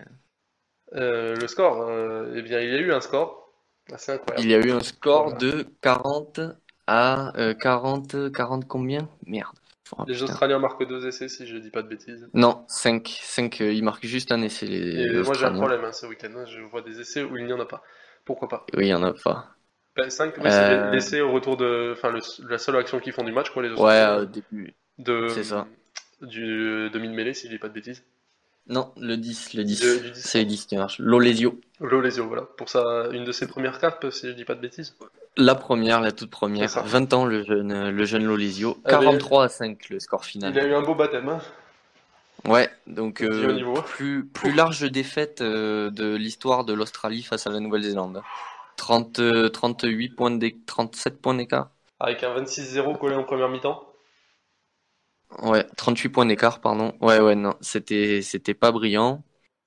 euh, le score, euh, eh bien il y a eu un score assez incroyable. Il y a eu un score Voilà. de 40 à euh, 40, 40 combien? Merde. Oh, Les putain. Australiens marquent deux essais si je dis pas de bêtises. Non, 5, 5, ils marquent juste un essai les, Et les moi j'ai un problème hein, ce week-end, hein, je vois des essais où il n'y en a pas. Pourquoi pas? Oui, il y en a pas. Ben, 5, oui, Euh, l'essai au retour de. Enfin, la seule action qu'ils font du match, quoi, les Ouais, Australiens. au début. de, c'est ça. Du demi-mêlée, si je dis pas de bêtises. Non, le 10, le 10. De- du 10. C'est le 10 qui marche. L'Olesio. Lolesio, voilà. Pour ça, une de ses premières cartes, si je dis pas de bêtises. La première, la toute première. C'est ça. 20 ans, le jeune, le jeune Lolesio. Ah, mais- 43 à 5, le score final. Il a eu un beau baptême, hein. Ouais, donc euh, niveau. plus, plus large défaite euh, de l'histoire de l'Australie face à la Nouvelle-Zélande. 30, euh, 38 points d'é- 37 points d'écart. Avec un 26-0 collé en première mi-temps? Ouais, 38 points d'écart, pardon. Ouais, ouais, non, c'était, c'était pas brillant.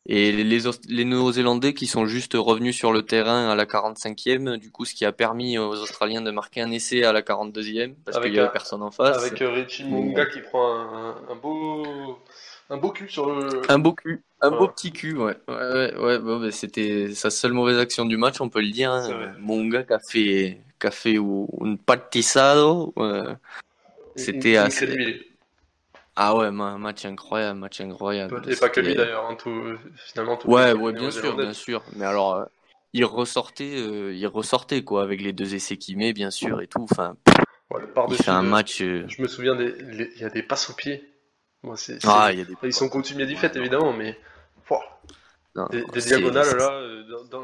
Et les, les, Néo-Zélandais qui sont juste revenus sur le terrain à la 45e, du coup, ce qui a permis aux Australiens de marquer un essai à la 42e, parce qu'il y avait personne en face. Avec euh, Richie Munga qui prend un, un beau un beau cul sur le. Un beau cul, un beau petit cul, ouais. Ouais, ouais, ouais, c'était sa seule mauvaise action du match, on peut le dire. Hein. Mon gars qui a fait, qui a fait un partisado. euh, C'était assez-. Ah ouais, ma- match incroyable, match incroyable. Et pas que lui d'ailleurs, hein, tout, finalement. tous Ouais, ouais, bien sûr, bien sûr. Mais alors, euh, il ressortait, euh, il ressortait quoi, avec les deux essais qu'il met, bien sûr, et tout. Enfin, Ouais, il fait un match. euh, Je me souviens, des, il y a des passes au pied. Moi, c'est, Ah, c'est- il y a des. Ils sont coutumiers du fait, évidemment, mais. Non, des, diagonales là, euh,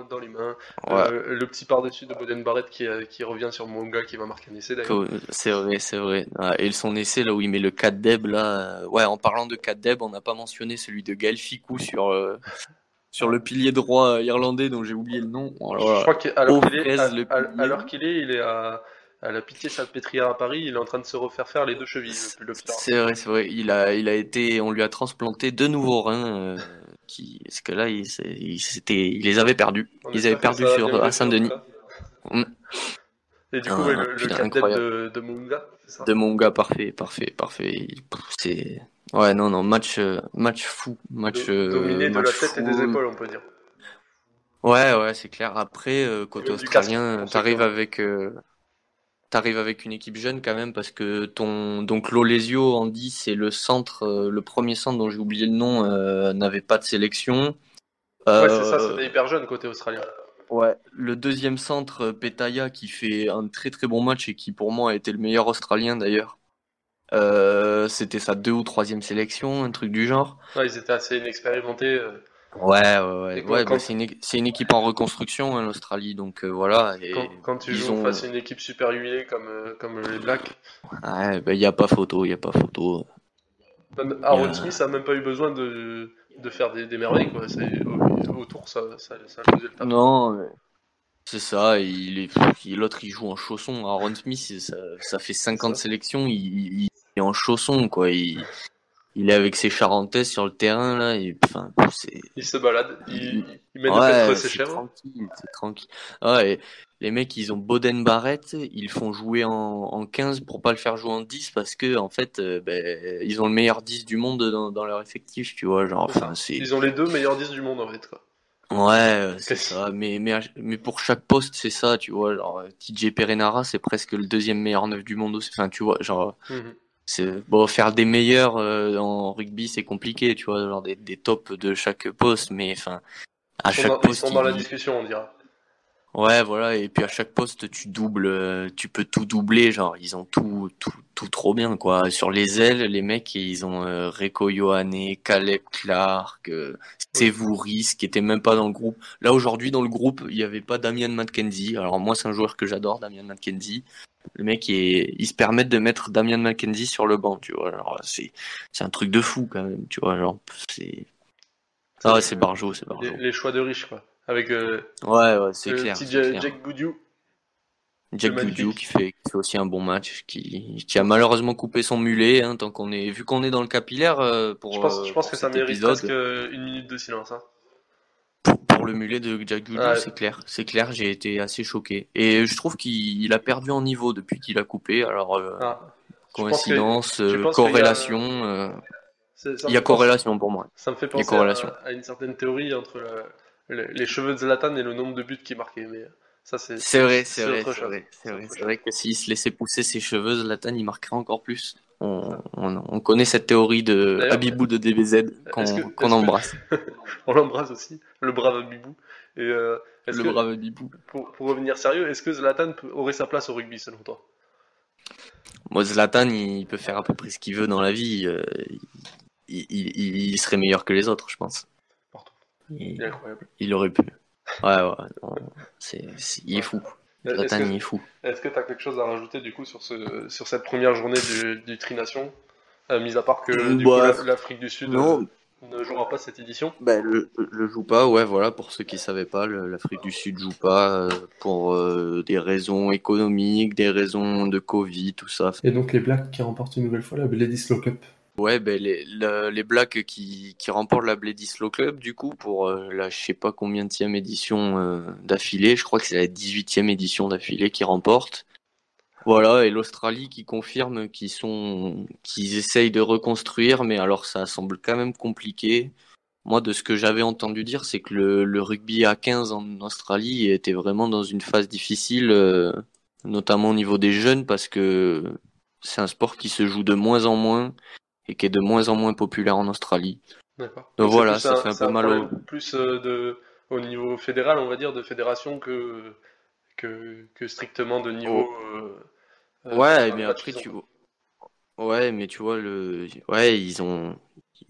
dans, les mains. Ouais. Euh, le petit par-dessus de Boden Barrett qui, euh, qui revient sur Monga qui va marquer un essai d'ailleurs. C'est vrai, c'est vrai. Ah, Et son essai, là où il met le 4 deb, là. Ouais, en parlant de 4 deb, on n'a pas mentionné celui de Gaël Ficou sur, sur le pilier droit irlandais dont j'ai oublié le nom. Oh là Je crois qu'à l'heure Aux qu'il est, fraises, à- le à- à pilier. l'heure qu'il est, il est à, à la pitié salpêtrière à Paris. Il est en train de se refaire faire les deux chevilles. C'est vrai, c'est vrai. Il a, il a été, on lui a transplanté deux nouveaux reins, euh, qui, parce que là, il, il, il les avait perdus. On Ils avaient perdu sur, à Saint-Denis. Mm. Et du coup, Ah, ouais, le, putain, 4 incroyable. de, de Munga, ça? De mon gars, parfait, parfait, parfait. C'est, ouais, non, non, match, euh, match fou, match, euh, Dominé de la tête et des épaules, on peut dire. Ouais, ouais, c'est clair. Après, côté australien, t'arrives avec, euh, t'arrives avec une équipe jeune quand même parce que ton, donc Lolesio en 10 et le centre, euh, le premier centre dont j'ai oublié le nom, euh, n'avait pas de sélection. Ouais, c'est ça, Euh, c'était hyper jeune côté australien. Ouais, le deuxième centre, Petaya, qui fait un très très bon match et qui pour moi a été le meilleur australien d'ailleurs. C'était sa deux ou troisième sélection, un truc du genre. Ouais, ils étaient assez inexpérimentés. Ouais, ouais, ouais. Ouais bah, c'est une, une équipe en reconstruction, hein, l'Australie, donc euh, voilà. Et Quand, quand tu ils joues ont- face à une équipe super huilée comme, euh, comme les Blacks, ouais, bah, y a pas photo, y a pas photo. même Aaron Il Smith a même pas eu besoin de, de faire des, des merveilles. Quoi. C'est- au- autour, ça, ça, ça faisait le taf. Non, mais c'est ça. Il il- l'autre il joue en chausson. Aaron Smith, ça, ça fait 50 ça. sélections, il, il- il est en chausson quoi. Il, il est avec ses charentaises sur le terrain là. Et, enfin, c'est Il se balade, il, il mène Ouais, ses chèvres. tranquille, c'est tranquille. Ouais, et les mecs, ils ont Boden Barrett, ils font jouer en, en 15 pour pas le faire jouer en 10 parce que, en fait, euh, ben, ils ont le meilleur 10 du monde dans, dans leur effectif, tu vois. Genre, enfin, c'est. Ils ont les deux meilleurs 10 du monde en fait. Quoi. Ouais, c'est ça. Mais, mais, mais pour chaque poste, c'est ça, tu vois. Genre, euh, TJ Perenara, c'est presque le deuxième meilleur neuf du monde aussi. Enfin, tu vois, genre, Mhm. Bon, faire des meilleurs euh, en rugby, c'est compliqué, tu vois, genre des, des tops de chaque poste, mais enfin, à Ils sont chaque dans, ils poste, sont dans la discussion, on dira. Ouais, voilà, et puis à chaque poste, tu doubles, euh, tu peux tout doubler, genre, ils ont tout, tout, tout trop bien, quoi. Sur les ailes, les mecs, ils ont euh, Ioane, Caleb Clark, euh, Sevouris, qui était même pas dans le groupe. Là, aujourd'hui, dans le groupe, il y avait pas Damian McKenzie. Alors, moi, c'est un joueur que j'adore, Damian McKenzie. Le mec, il, ils se permettent de mettre Damian McKenzie sur le banc, tu vois. Alors, c'est, c'est un truc de fou, quand même, tu vois, genre, c'est, ah c'est Barjo, c'est Barjo. Les, les choix de riches, quoi. Avec euh, Ouais, ouais, c'est le clair. petit c'est Ja- clair. Jack Goudiou. Jack. Goudou qui fait, qui fait aussi un bon match, qui, qui a malheureusement coupé son mulet, hein, tant qu'on est, vu qu'on est dans le capillaire, euh, pour, Je pense, euh, je pense pour que ça mérite épisode, presque euh, une minute de silence. Hein. pour, pour le mulet de Jack Goudou, Ouais. c'est clair, c'est clair, j'ai été assez choqué. Et je trouve qu'il il a perdu en niveau depuis qu'il a coupé, alors, euh, Ah. Que- coïncidence, euh, pense qu'il y a- corrélation, euh, ça il y a corrélation pour moi. Ça me fait Il y a penser corrélation. à, à une certaine théorie entre le- le- les cheveux de Zlatan et le nombre de buts qu'il marquait. Mais ça, c'est C'est vrai, c'est vrai, c'est vrai, vrai, vrai que s'il se laissait pousser ses cheveux, Zlatan, il marquerait encore plus. On, on, on connaît cette théorie de Habibou de DBZ qu'on que- embrasse. On l'embrasse aussi, le brave Abibou. Et euh, Le que, brave Habibou. pour, pour revenir sérieux, est-ce que Zlatan peut- aurait sa place au rugby selon toi? Moi, Zlatan, il peut faire à peu près ce qu'il veut dans la vie. euh, Il, il, il- il serait meilleur que les autres, je pense. Il incroyable. aurait pu. Ouais, ouais. non, il est fou. Zlatan, il est fou. Est-ce que tu as quelque chose à rajouter du coup sur, ce, sur cette première journée du, du Tri-Nation? Euh, Mis à part que du coup, Bah, la- l'Afrique du Sud non. euh, ne jouera pas cette édition? Ben, le, le joue pas, ouais, voilà, pour ceux qui savaient pas, l'Afrique du Sud joue pas euh, pour euh, des raisons économiques, des raisons de Covid, tout ça. Et donc les Blacks qui remportent une nouvelle fois la Bledisloe Cup. Ouais, ben les, le- les Blacks qui, qui remportent la Bledisloe Club, du coup, pour euh, la je sais pas combien de édition euh, d'affilée, je crois que c'est la 18e édition d'affilée qu'ils remportent. Voilà, et l'Australie qui confirme qu'ils sont, qu'ils essayent de reconstruire, mais alors ça semble quand même compliqué. Moi, de ce que j'avais entendu dire, c'est que le, le rugby à 15 en Australie était vraiment dans une phase difficile, euh, notamment au niveau des jeunes, parce que c'est un sport qui se joue de moins en moins et qui est de moins en moins populaire en Australie. D'accord. Donc voilà, plus ça fait un peu mal au- Plus euh, de, au niveau fédéral, on va dire, de fédération que, que, que strictement de niveau. euh, euh, Ouais, mais après tu vois. Ouais, mais tu vois le ouais, ils ont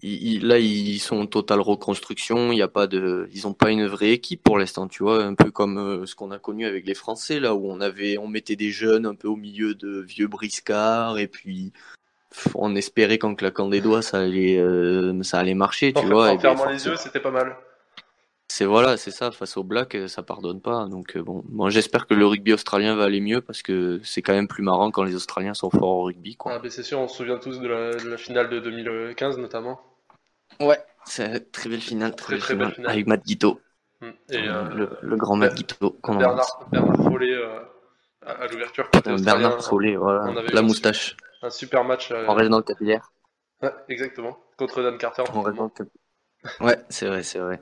ils- ils- là, ils sont en totale reconstruction. Il y a pas de, ils ont pas une vraie équipe pour l'instant, tu vois, un peu comme euh, ce qu'on a connu avec les Français là, où on avait, on mettait des jeunes un peu au milieu de vieux briscards et puis on espérait qu'en claquant des doigts, ça allait, euh, ça allait marcher, tu En, vois. en et puis, fermant les yeux, c'était pas mal. c'est voilà, c'est ça. Face au Black, euh, ça pardonne pas. Donc euh, bon, moi j'espère que le rugby australien va aller mieux parce que c'est quand même plus marrant quand les Australiens sont forts au rugby, quoi. Ah, ben c'est sûr, on se souvient tous de la, de la finale de 2015 notamment. Ouais, c'est une très belle finale, très, Très, belle très finale, belle finale. avec Matt Guito. Et euh, le, le grand Matt Guito. Bernard, Bernard Follet euh, à, à l'ouverture. Bernard Follet, voilà, on avait eu la moustache. Un super match. euh, On reste dans le capillaire. ouais, exactement. Contre Dan Carter. Ouais, c'est vrai, c'est vrai.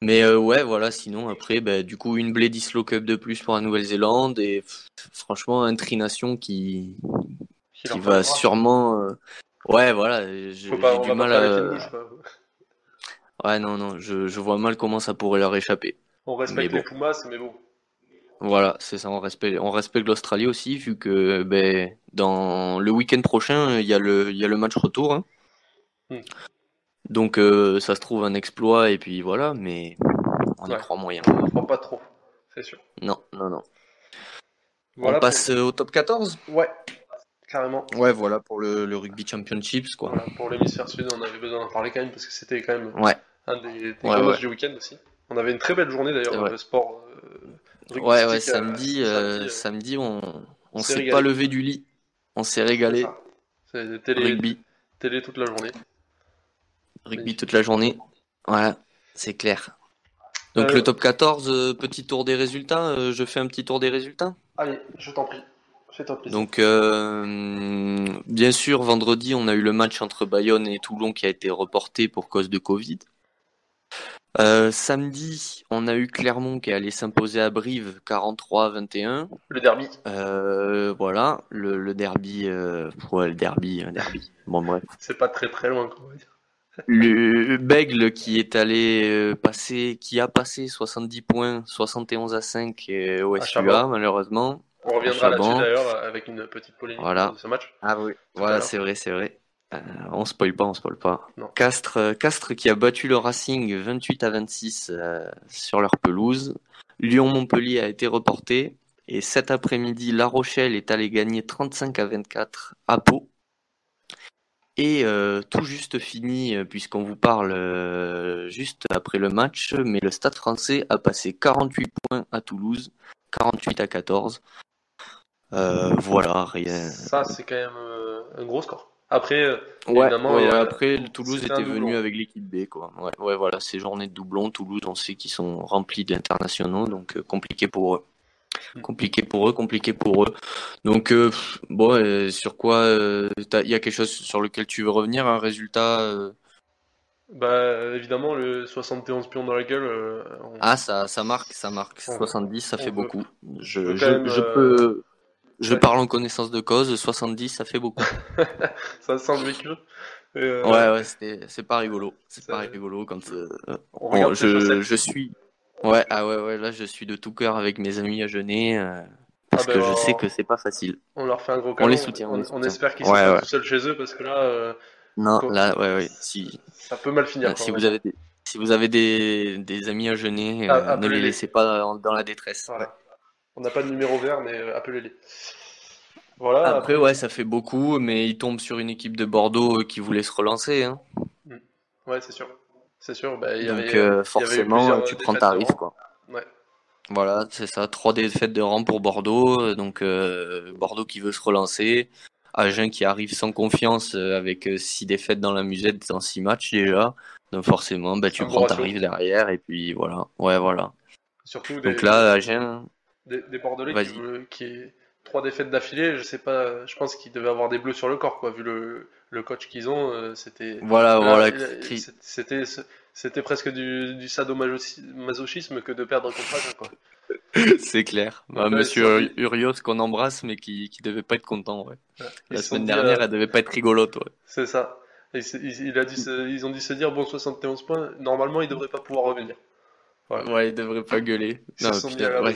Mais euh, ouais, voilà, sinon après, bah, du coup, une Bledisloe Cup de plus pour la Nouvelle-Zélande et franchement, un Trination qui, Qui va sûrement. euh, Ouais, voilà, j'ai du mal à. Ouais, non, non, je, je vois mal comment ça pourrait leur échapper. On respecte Mais les Pumas, mais bon. Voilà, c'est ça, on respecte, on respecte l'Australie aussi, vu que ben, dans le week-end prochain, il y a le, il y a le match retour. hein. Hmm. Donc euh, ça se trouve un exploit, et puis voilà, mais on y Ouais. croit moyen. On ne croit pas trop, c'est sûr. Non, non, non. Voilà on passe euh, au top 14 pour- Ouais, carrément. Ouais, voilà, pour le, le Rugby Championships, quoi. Voilà, pour l'hémisphère sud, on avait besoin d'en parler quand même parce que c'était quand même Ouais, un des, des Ouais, gros ouais. matchs du week-end aussi. On avait une très belle journée d'ailleurs C'est vrai. le sport. euh, ouais, ouais, euh, samedi, euh, samedi, euh, samedi, on, on s'est pas levé du lit. On s'est régalé. C'est télé, Rugby. télé toute la journée. Rugby toute la journée. Voilà, c'est clair. Donc Euh, le top 14, euh, petit tour des résultats. euh, je fais un petit tour des résultats. Allez, je t'en prie. Donc euh, bien sûr, vendredi, on a eu le match entre Bayonne et Toulon qui a été reporté pour cause de Covid. Euh, samedi, on a eu Clermont qui est allé s'imposer à Brive 43-21. Le derby. Euh, voilà, le, le derby, euh, ouais, le derby, un derby. Bon bref. C'est pas très très loin, quoi. Le Bègle qui est allé passer, qui a passé 70 points, 71 à 5 euh, au SUA malheureusement. On reviendra là-dessus d'ailleurs avec une petite polémique Voilà. de ce match. Ah oui. Voilà, c'est vrai, c'est vrai. Euh, on spoil pas, on spoil pas. Non. Castres, euh, Castres qui a battu le Racing 28 à 26 euh, sur leur pelouse. Lyon-Montpellier a été reporté. Et cet après-midi, La Rochelle est allé gagner 35 à 24 à Pau. Et euh, tout juste fini, puisqu'on vous parle juste après le match, mais le Stade français a passé 48 points à Toulouse, 48 à 14. Euh, voilà, rien. Ça, c'est quand même un gros score. Après, euh, Ouais, Évidemment, ouais, il y a- ouais, après, Toulouse était venu avec l'équipe B, quoi. Ouais, ouais, voilà, ces journées de doublons, Toulouse, on sait qu'ils sont remplis d'internationaux, donc euh, compliqué pour eux. Mm. Compliqué pour eux, compliqué pour eux. Donc, euh, bon, euh, sur quoi, il y a quelque chose sur lequel tu veux revenir, un résultat bah, évidemment, le 71 pions dans la gueule, on- Ah, ça, ça marque, ça marque. On- 70, ça on fait beaucoup. Je, je, même, je peux, je ouais. parle en connaissance de cause, 70, ça fait beaucoup. ça sent le vécu. Euh, Ouais, ouais, c'est pas rigolo. C'est pas rigolo quand euh, On Bon, je, je suis. Ouais, ah ouais, ouais, là je suis de tout cœur avec mes amis à Genet euh, parce Ah ben, que je on- sais que c'est pas facile. On leur fait un gros On câlin. les soutient, on On, les on soutient. espère qu'ils Ouais, sont ouais. tout seuls chez eux parce que là, euh, Non, Quoi là, ouais, ouais. Si, ça peut mal finir. quoi, si on vous avez des, si vous avez des, des amis à Genet, Ah, euh, ne les laissez pas dans, dans la détresse. Voilà. On n'a pas de numéro vert, mais euh, appelez-les. Voilà. Après, ouais, ça fait beaucoup, mais ils tombent sur une équipe de Bordeaux euh, qui voulait se relancer, hein. Ouais, c'est sûr. C'est sûr. Bah, il y Donc avait, euh, eu forcément, tu prends ta risque, quoi. Ouais. Voilà, c'est ça. Trois défaites de rang pour Bordeaux. Donc euh, Bordeaux qui veut se relancer. Agen qui arrive sans confiance avec six défaites dans la musette dans six matchs déjà. Donc forcément, bah, tu prends ta rive derrière et puis voilà. Ouais, voilà. Surtout des, Donc là, Agen, des, des Bordelais qui, est trois défaites d'affilée. Je sais pas. Je pense qu'ils devaient avoir des bleus sur le corps, quoi. Vu le, le coach qu'ils ont, euh, c'était. voilà, Là, voilà. il- C'était c'était presque du, du sadomasochisme que de perdre contre Agen, quoi. C'est clair. Bah, Monsieur Urios qu'on embrasse, mais qui, qui devait pas être content. Ouais. La se semaine dernière, euh, elle devait pas être rigolote. Ouais. C'est ça. Et c'est- il, il a dû se- ils ont dû se dire bon 71 points. Normalement, il devrait pas pouvoir revenir. Ouais, ils devraient pas gueuler. Ils se Non, sont putain, mis à la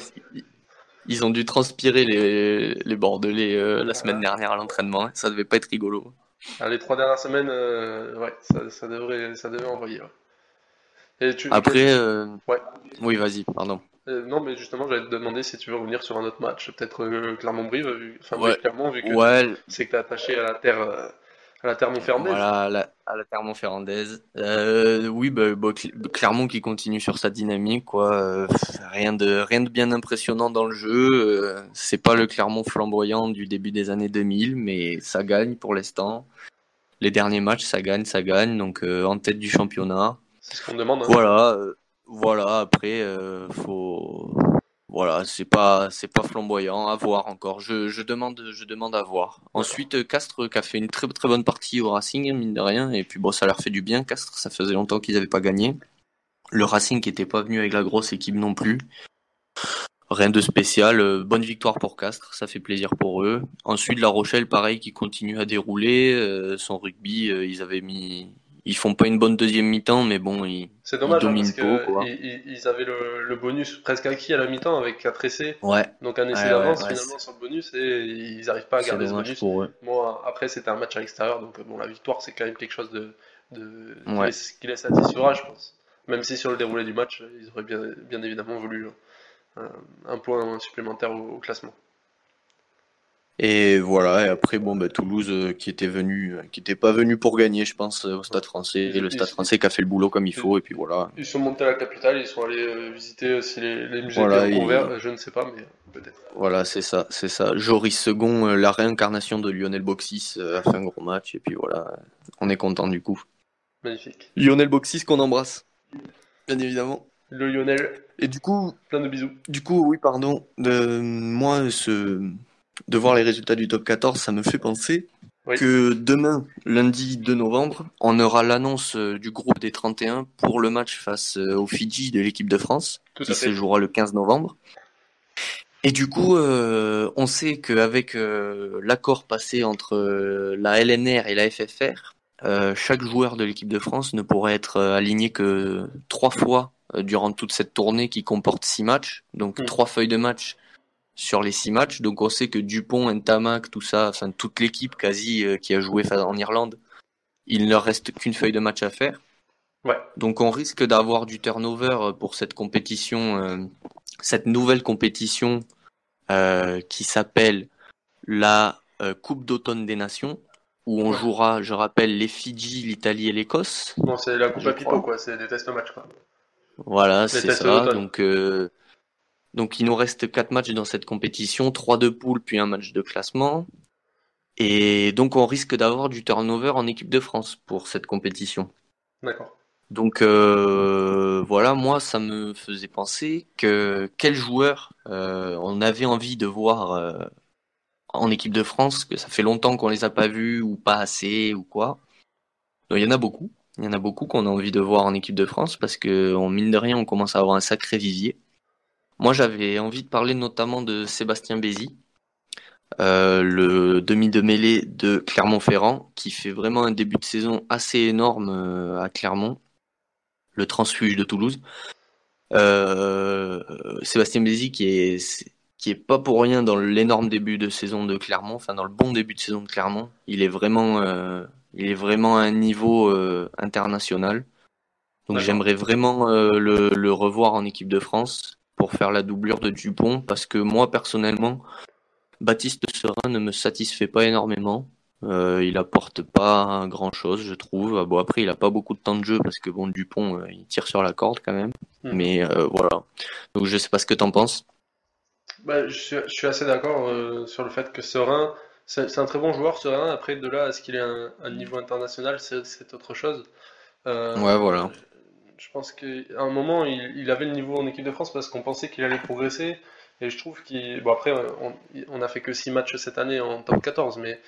ils ont dû transpirer les, les Bordelais euh, la semaine dernière à l'entraînement. Ça devait pas être rigolo. Ah, les trois dernières semaines, euh, ouais, ça, ça devrait, ça devait envoyer. ouais. Et tu, Après, euh, Ouais. oui, vas-y, pardon. non, mais justement, j'allais te demander si tu veux revenir sur un autre match, peut-être Clermont-Brive, vu- enfin Ouais. oui, Clermont, vu que Ouais, c'est que t'es attaché à la terre, à la terre montferrandaise. Voilà, à la, à la Clermont-Ferrandaise. Euh, oui, bah, bah, Cl- Clermont qui continue sur sa dynamique, quoi. Euh, rien de, rien de bien impressionnant dans le jeu. Euh, c'est pas le Clermont flamboyant du début des années 2000, mais ça gagne pour l'instant. Les derniers matchs, ça gagne, ça gagne. Donc, en tête du championnat. C'est ce qu'on demande. hein. Voilà, voilà. Après, faut, voilà, c'est pas, c'est pas flamboyant. À voir encore. Je, je demande, je demande à voir. Ensuite, Castres qui a fait une très très bonne partie au Racing, mine de rien. Et puis bon, ça leur fait du bien. Castres, ça faisait longtemps qu'ils avaient pas gagné. Le Racing qui était pas venu avec la grosse équipe non plus. Rien de spécial. euh, Bonne victoire pour Castres, ça fait plaisir pour eux. Ensuite, La Rochelle, pareil, qui continue à dérouler. euh, son rugby, euh, ils avaient mis, ils font pas une bonne deuxième mi-temps, mais bon, ils, C'est dommage Ils hein, dominent parce que ils, ils- avaient le, le bonus presque acquis à la mi-temps avec 4 essais, ouais, donc un essai Ouais, d'avance ouais, finalement sur le bonus et ils n'arrivent pas à garder ce bonus. pour eux. Après, c'était un match à l'extérieur, donc bon, la victoire, c'est quand même quelque chose de, de qui, Ouais. les, qui les satisfera, je pense. Même si sur le déroulé du match, ils auraient bien, bien évidemment voulu euh, un point supplémentaire au, au classement. Et voilà, et après, bon, bah, Toulouse euh, qui était venu, euh, qui était pas venu pour gagner, je pense, euh, au Stade français. Et le Stade français qui a fait le boulot comme il faut, et puis voilà. Ils sont montés à la capitale, ils sont allés euh, visiter si les, les musées Voilà, étaient ouverts, je ne sais pas, mais peut-être. Voilà, c'est ça, c'est ça. Joris Second, euh, la réincarnation de Lionel Boxis, euh, a fait un gros match, et puis voilà, on est content du coup. Magnifique. Lionel Boxis qu'on embrasse, bien évidemment. Le Lionel, Et du coup, plein de bisous. Du coup, oui, pardon. De, moi, ce, de voir les résultats du top 14, ça me fait penser Oui. que demain, lundi 2 novembre, on aura l'annonce euh, du groupe des 31 pour le match face euh, aux Fidji de l'équipe de France, Tout qui se jouera le 15 novembre. Et du coup, euh, on sait qu'avec euh, l'accord passé entre euh, la LNR et la FFR, chaque joueur de l'équipe de France ne pourrait être aligné que trois fois durant toute cette tournée qui comporte six matchs, donc Mm. trois feuilles de match sur les six matchs. Donc on sait que Dupont, Ntamak, tout ça, enfin toute l'équipe quasi euh, qui a joué en Irlande, il ne leur reste qu'une feuille de match à faire. Ouais. Donc on risque d'avoir du turnover euh, pour cette compétition, euh, cette nouvelle compétition euh, qui s'appelle la euh, Coupe d'automne des Nations, où on Ouais. jouera, je rappelle, les Fidji, l'Italie et l'Écosse. Non, c'est la coupe à crois. quoi, c'est des tests match, quoi. Voilà, c'est ça. Donc, euh, donc il nous reste quatre matchs dans cette compétition, trois de poule puis un match de classement. Et donc on risque d'avoir du turnover en équipe de France pour cette compétition. D'accord. Donc euh, voilà, moi ça me faisait penser que quel joueur euh, on avait envie de voir euh, en équipe de France, que ça fait longtemps qu'on les a pas vus ou pas assez ou quoi. Donc, il y en a beaucoup, il y en a beaucoup qu'on a envie de voir en équipe de France parce que on mine de rien on commence à avoir un sacré vivier. Moi j'avais envie de parler notamment de Sébastien Bézi, euh, le demi de mêlée de Clermont-Ferrand, qui fait vraiment un début de saison assez énorme euh, à Clermont, le transfuge de Toulouse. Euh, Sébastien Bézi qui est qui est pas pour rien dans l'énorme début de saison de Clermont, enfin dans le bon début de saison de Clermont. Il est vraiment il est vraiment à un niveau international. Donc j'aimerais vraiment le, le revoir en équipe de France pour faire la doublure de Dupont parce que moi personnellement Baptiste Serin ne me satisfait pas énormément. Euh, il apporte pas grand chose, je trouve. Ah Bon, après, il a pas beaucoup de temps de jeu parce que bon, Dupont, euh, il tire sur la corde quand même. Mhm. Mais euh, voilà. Donc, je sais pas ce que t'en penses. Bah, je suis, je suis assez d'accord sur le fait que Serein, c'est un très bon joueur, Serein. Après, de là à ce qu'il ait un, un niveau international, c'est autre chose. Ouais, voilà. Je pense qu'à un moment, il, il avait le niveau en équipe de France parce qu'on pensait qu'il allait progresser. Et je trouve qu'il. Bon, après, on, on a fait que 6 matchs cette année en top 14, mais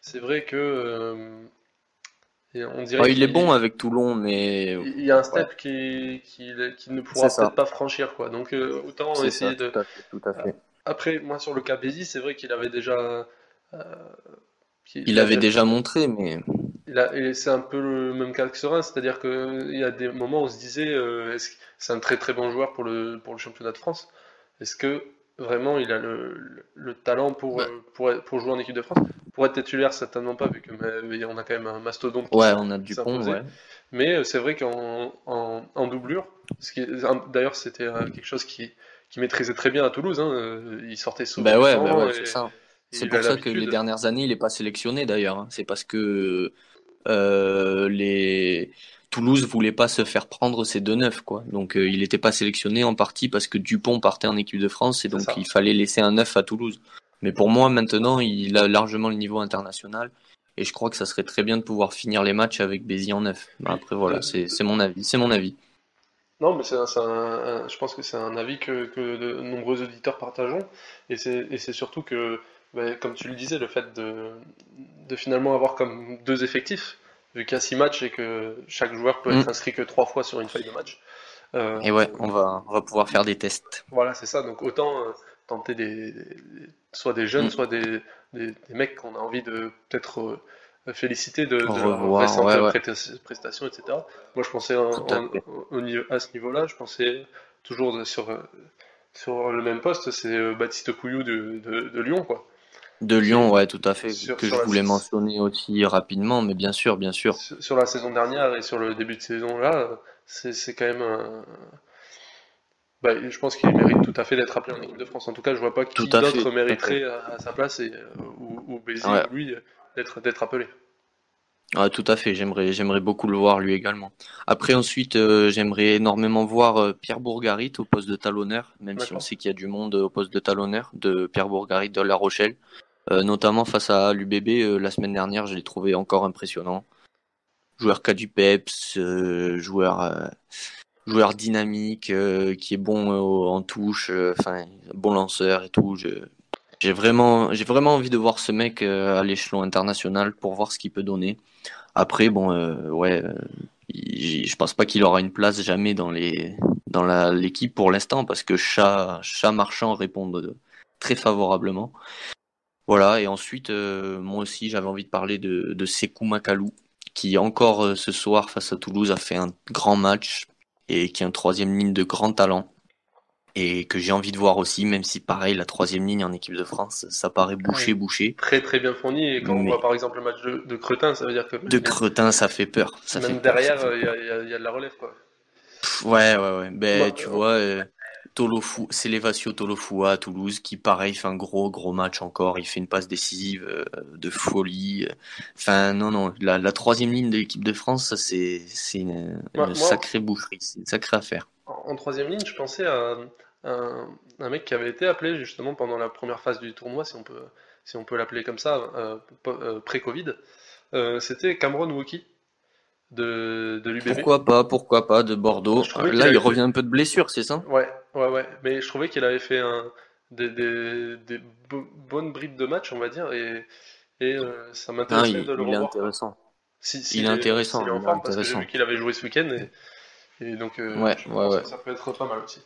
c'est vrai que. euh, et on dirait Ouais, il est bon avec Toulon, mais Il y a un step qui, qui, qui ne pourra peut-être pas franchir, quoi. Donc, euh, autant essayer ça, de. tout à fait, tout à fait. Après, moi, sur le cas Bézi, c'est vrai qu'il avait déjà. euh, Il avait déjà montré, mais c'est un peu le même cas que Serein, c'est-à-dire qu'il y a des moments où on se disait euh, est-ce que c'est un très très bon joueur pour le, pour le championnat de France. Est-ce que vraiment il a le, le, le talent pour, euh, pour, pour jouer en équipe de France? pour être titulaire, certainement pas, vu que mais, on a quand même un mastodonte. qui Ouais, on a du pont, ouais. Mais euh, c'est vrai qu'en en, en doublure, d'ailleurs c'était euh, quelque chose qui, qui maîtrisait très bien à Toulouse, hein, il sortait souvent Bah ouais, bah ouais, c'est ça. C'est pour ça que les dernières années, il n'est pas sélectionné d'ailleurs. hein. C'est parce que les Toulouse voulait pas se faire prendre ces deux neufs, quoi. Donc euh, il n'était pas sélectionné en partie parce que Dupont partait en équipe de France et donc il fallait laisser un neuf à Toulouse. Mais pour moi, maintenant, il a largement le niveau international et je crois que ça serait très bien de pouvoir finir les matchs avec Bézi en neuf. Après voilà, c'est mon avis. C'est mon avis. Non, mais c'est je pense que c'est un avis que, que de nombreux auditeurs partageons. Et c'est et c'est surtout que, comme tu le disais, le fait de, de finalement avoir comme deux effectifs, vu qu'il y a six matchs et que chaque joueur peut Mm. être inscrit que trois fois sur une feuille de match. Euh, Et ouais, on va on va pouvoir faire des tests. Voilà, c'est ça. Donc autant euh, tenter des, des- soit des jeunes, Mm. soit des, des, des mecs qu'on a envie de peut-être euh, féliciter de, de Au leur revoir, récente ouais, ouais. presta- prestation, etc. Moi, je pensais en- en- au niveau, à ce niveau-là, je pensais toujours de- sur, sur le même poste, c'est Baptiste Couillou de, de, de Lyon, quoi. De Lyon, ouais, tout à fait. Sur- que sur je la voulais mentionner aussi rapidement, mais bien sûr, bien sûr. Sur, sur la saison dernière et sur le début de saison là, c'est quand même un. Bah, je pense qu'il mérite tout à fait d'être appelé en équipe de France. En tout cas, je vois pas qui d'autre mériterait à, à sa place et, euh, ou, ou Ouais. lui, d'être d'être appelé. Ah, tout à fait, j'aimerais, j'aimerais beaucoup le voir lui également. Après, ensuite, euh, j'aimerais énormément voir euh, Pierre Bourgarit au poste de talonneur, même si on sait qu'il y a du monde au poste de talonneur de Pierre Bourgarit de La Rochelle, notamment face à l'UBB euh, la semaine dernière, je l'ai trouvé encore impressionnant. Joueur a du peps, euh, joueur, euh, joueur dynamique, euh, qui est bon euh, en touche, euh, enfin bon lanceur et tout. J'ai vraiment, j'ai vraiment envie de voir ce mec euh, à l'échelon international pour voir ce qu'il peut donner. Après, bon, euh, ouais, euh, je pense pas qu'il aura une place jamais dans les, dans l'équipe pour l'instant parce que Chat, Chat Marchand répondent très favorablement. Voilà, et ensuite, euh, moi aussi, j'avais envie de parler de, de Sekou Makalou, qui encore euh, ce soir face à Toulouse a fait un grand match et qui est un troisième ligne de grand talent et que j'ai envie de voir aussi, même si pareil, la troisième ligne en équipe de France, ça paraît bouché, bouché. Très très bien fourni. Et quand on voit par exemple le match de, de Cretin, ça veut dire que De Cretin, ça fait peur. Ça même fait derrière, il y, a- y y de la relève. Quoi. Pff, Ouais, ouais, ouais. Ben, Bah, tu euh, vois, euh, Tolofu, c'est Lévatio Tolofua à Toulouse qui, pareil, fait un gros, gros match encore. Il fait une passe décisive euh, de folie. Enfin, non, non. La, la troisième ligne de l'équipe de France, ça, c'est, une, Moi- une moi- sacrée boucherie. C'est une sacrée affaire. En, en troisième ligne, je pensais à un, un mec qui avait été appelé justement pendant la première phase du tournoi, si on peut, si on peut l'appeler comme ça, euh, euh, pré-Covid. Euh, C'était Cameron Wauki de, de l'UBB. Pourquoi pas, pourquoi pas, de Bordeaux. Là, il revient un peu de blessure, c'est ça? Ouais, ouais, ouais. Mais je trouvais qu'il avait fait un, des, des, des bo- bonnes brides de match, on va dire, et, et euh, ça m'intéressait il, de le il est revoir. intéressant. Si, si il est intéressant, s'il est en il est forme, parce que j'ai intéressant. vu qu'il avait joué ce week-end, et, et donc euh, Ouais, je ouais, pense ouais. que ça peut être pas mal aussi.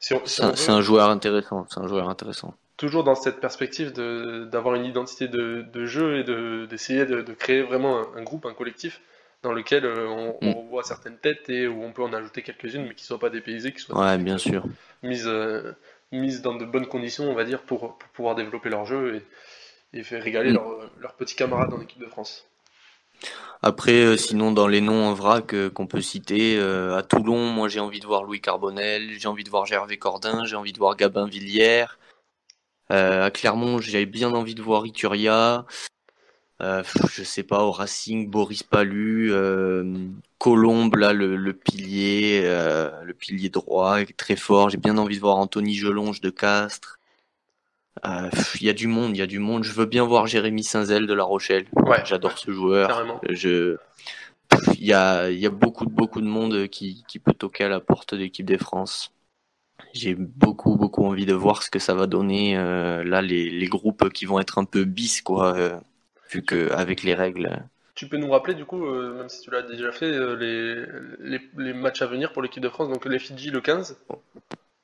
Si on, si C'est on un, veut, c'est un joueur intéressant. C'est un joueur intéressant. toujours dans cette perspective de d'avoir une identité de, de jeu et de d'essayer de, de créer vraiment un, un groupe, un collectif dans lequel euh, on, on Mm. revoit certaines têtes et où on peut en ajouter quelques-unes, mais qui soient pas dépaysées, qui soient Ouais, bien sûr. mises euh, mises dans de bonnes conditions, on va dire, pour, pour pouvoir développer leur jeu et, et faire régaler Mm. leurs leurs petits camarades en équipe de France. Après, euh, sinon, dans les noms en vrac euh, qu'on peut citer, euh, à Toulon, moi j'ai envie de voir Louis Carbonel, j'ai envie de voir Gervais Cordin, j'ai envie de voir Gabin Villière. Euh, à Clermont, j'ai bien envie de voir Ituria. Euh, je sais pas, au Racing, Boris Palu, euh, Colombe, là, le, le pilier, euh, le pilier droit, très fort. J'ai bien envie de voir Anthony Gelonge de Castres. Euh, Il y a du monde, il y a du monde. Je veux bien voir Jérémy Saint-Zel de La Rochelle. Ouais, J'adore ce joueur. carrément. Je, il y a, y a beaucoup, beaucoup de monde qui, qui peut toquer à la porte de l'équipe des France. J'ai beaucoup, beaucoup envie de voir ce que ça va donner euh, là les, les groupes qui vont être un peu bis quoi, euh, vu que avec les règles. Tu peux nous rappeler, du coup, euh, même si tu l'as déjà fait, euh, les, les, les matchs à venir pour l'équipe de France, donc les Fidji le 15.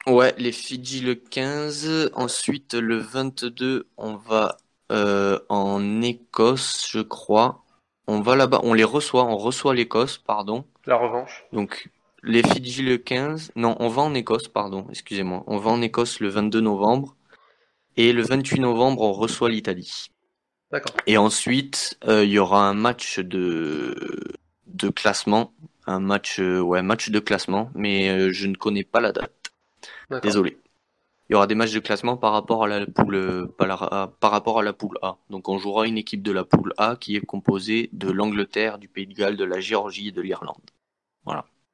Ouais, les Fidji le 15. Ensuite, le 22, on va euh, en Écosse, je crois. On va là-bas, on les reçoit, on reçoit l'Écosse, pardon. La revanche. Donc, les Fidji le 15. Non, on va en Écosse, pardon, excusez-moi. On va en Écosse le 22 novembre. Et le 28 novembre, on reçoit l'Italie. Et ensuite, euh, il y aura un match de, de classement. Un match, euh, ouais, match de classement, mais euh, je ne connais pas la date. Désolé. Il y aura des matchs de classement par rapport à la poule, par, la- par rapport à la poule A. Donc on jouera une équipe de la poule A qui est composée de l'Angleterre, du Pays de Galles, de la Géorgie et de l'Irlande.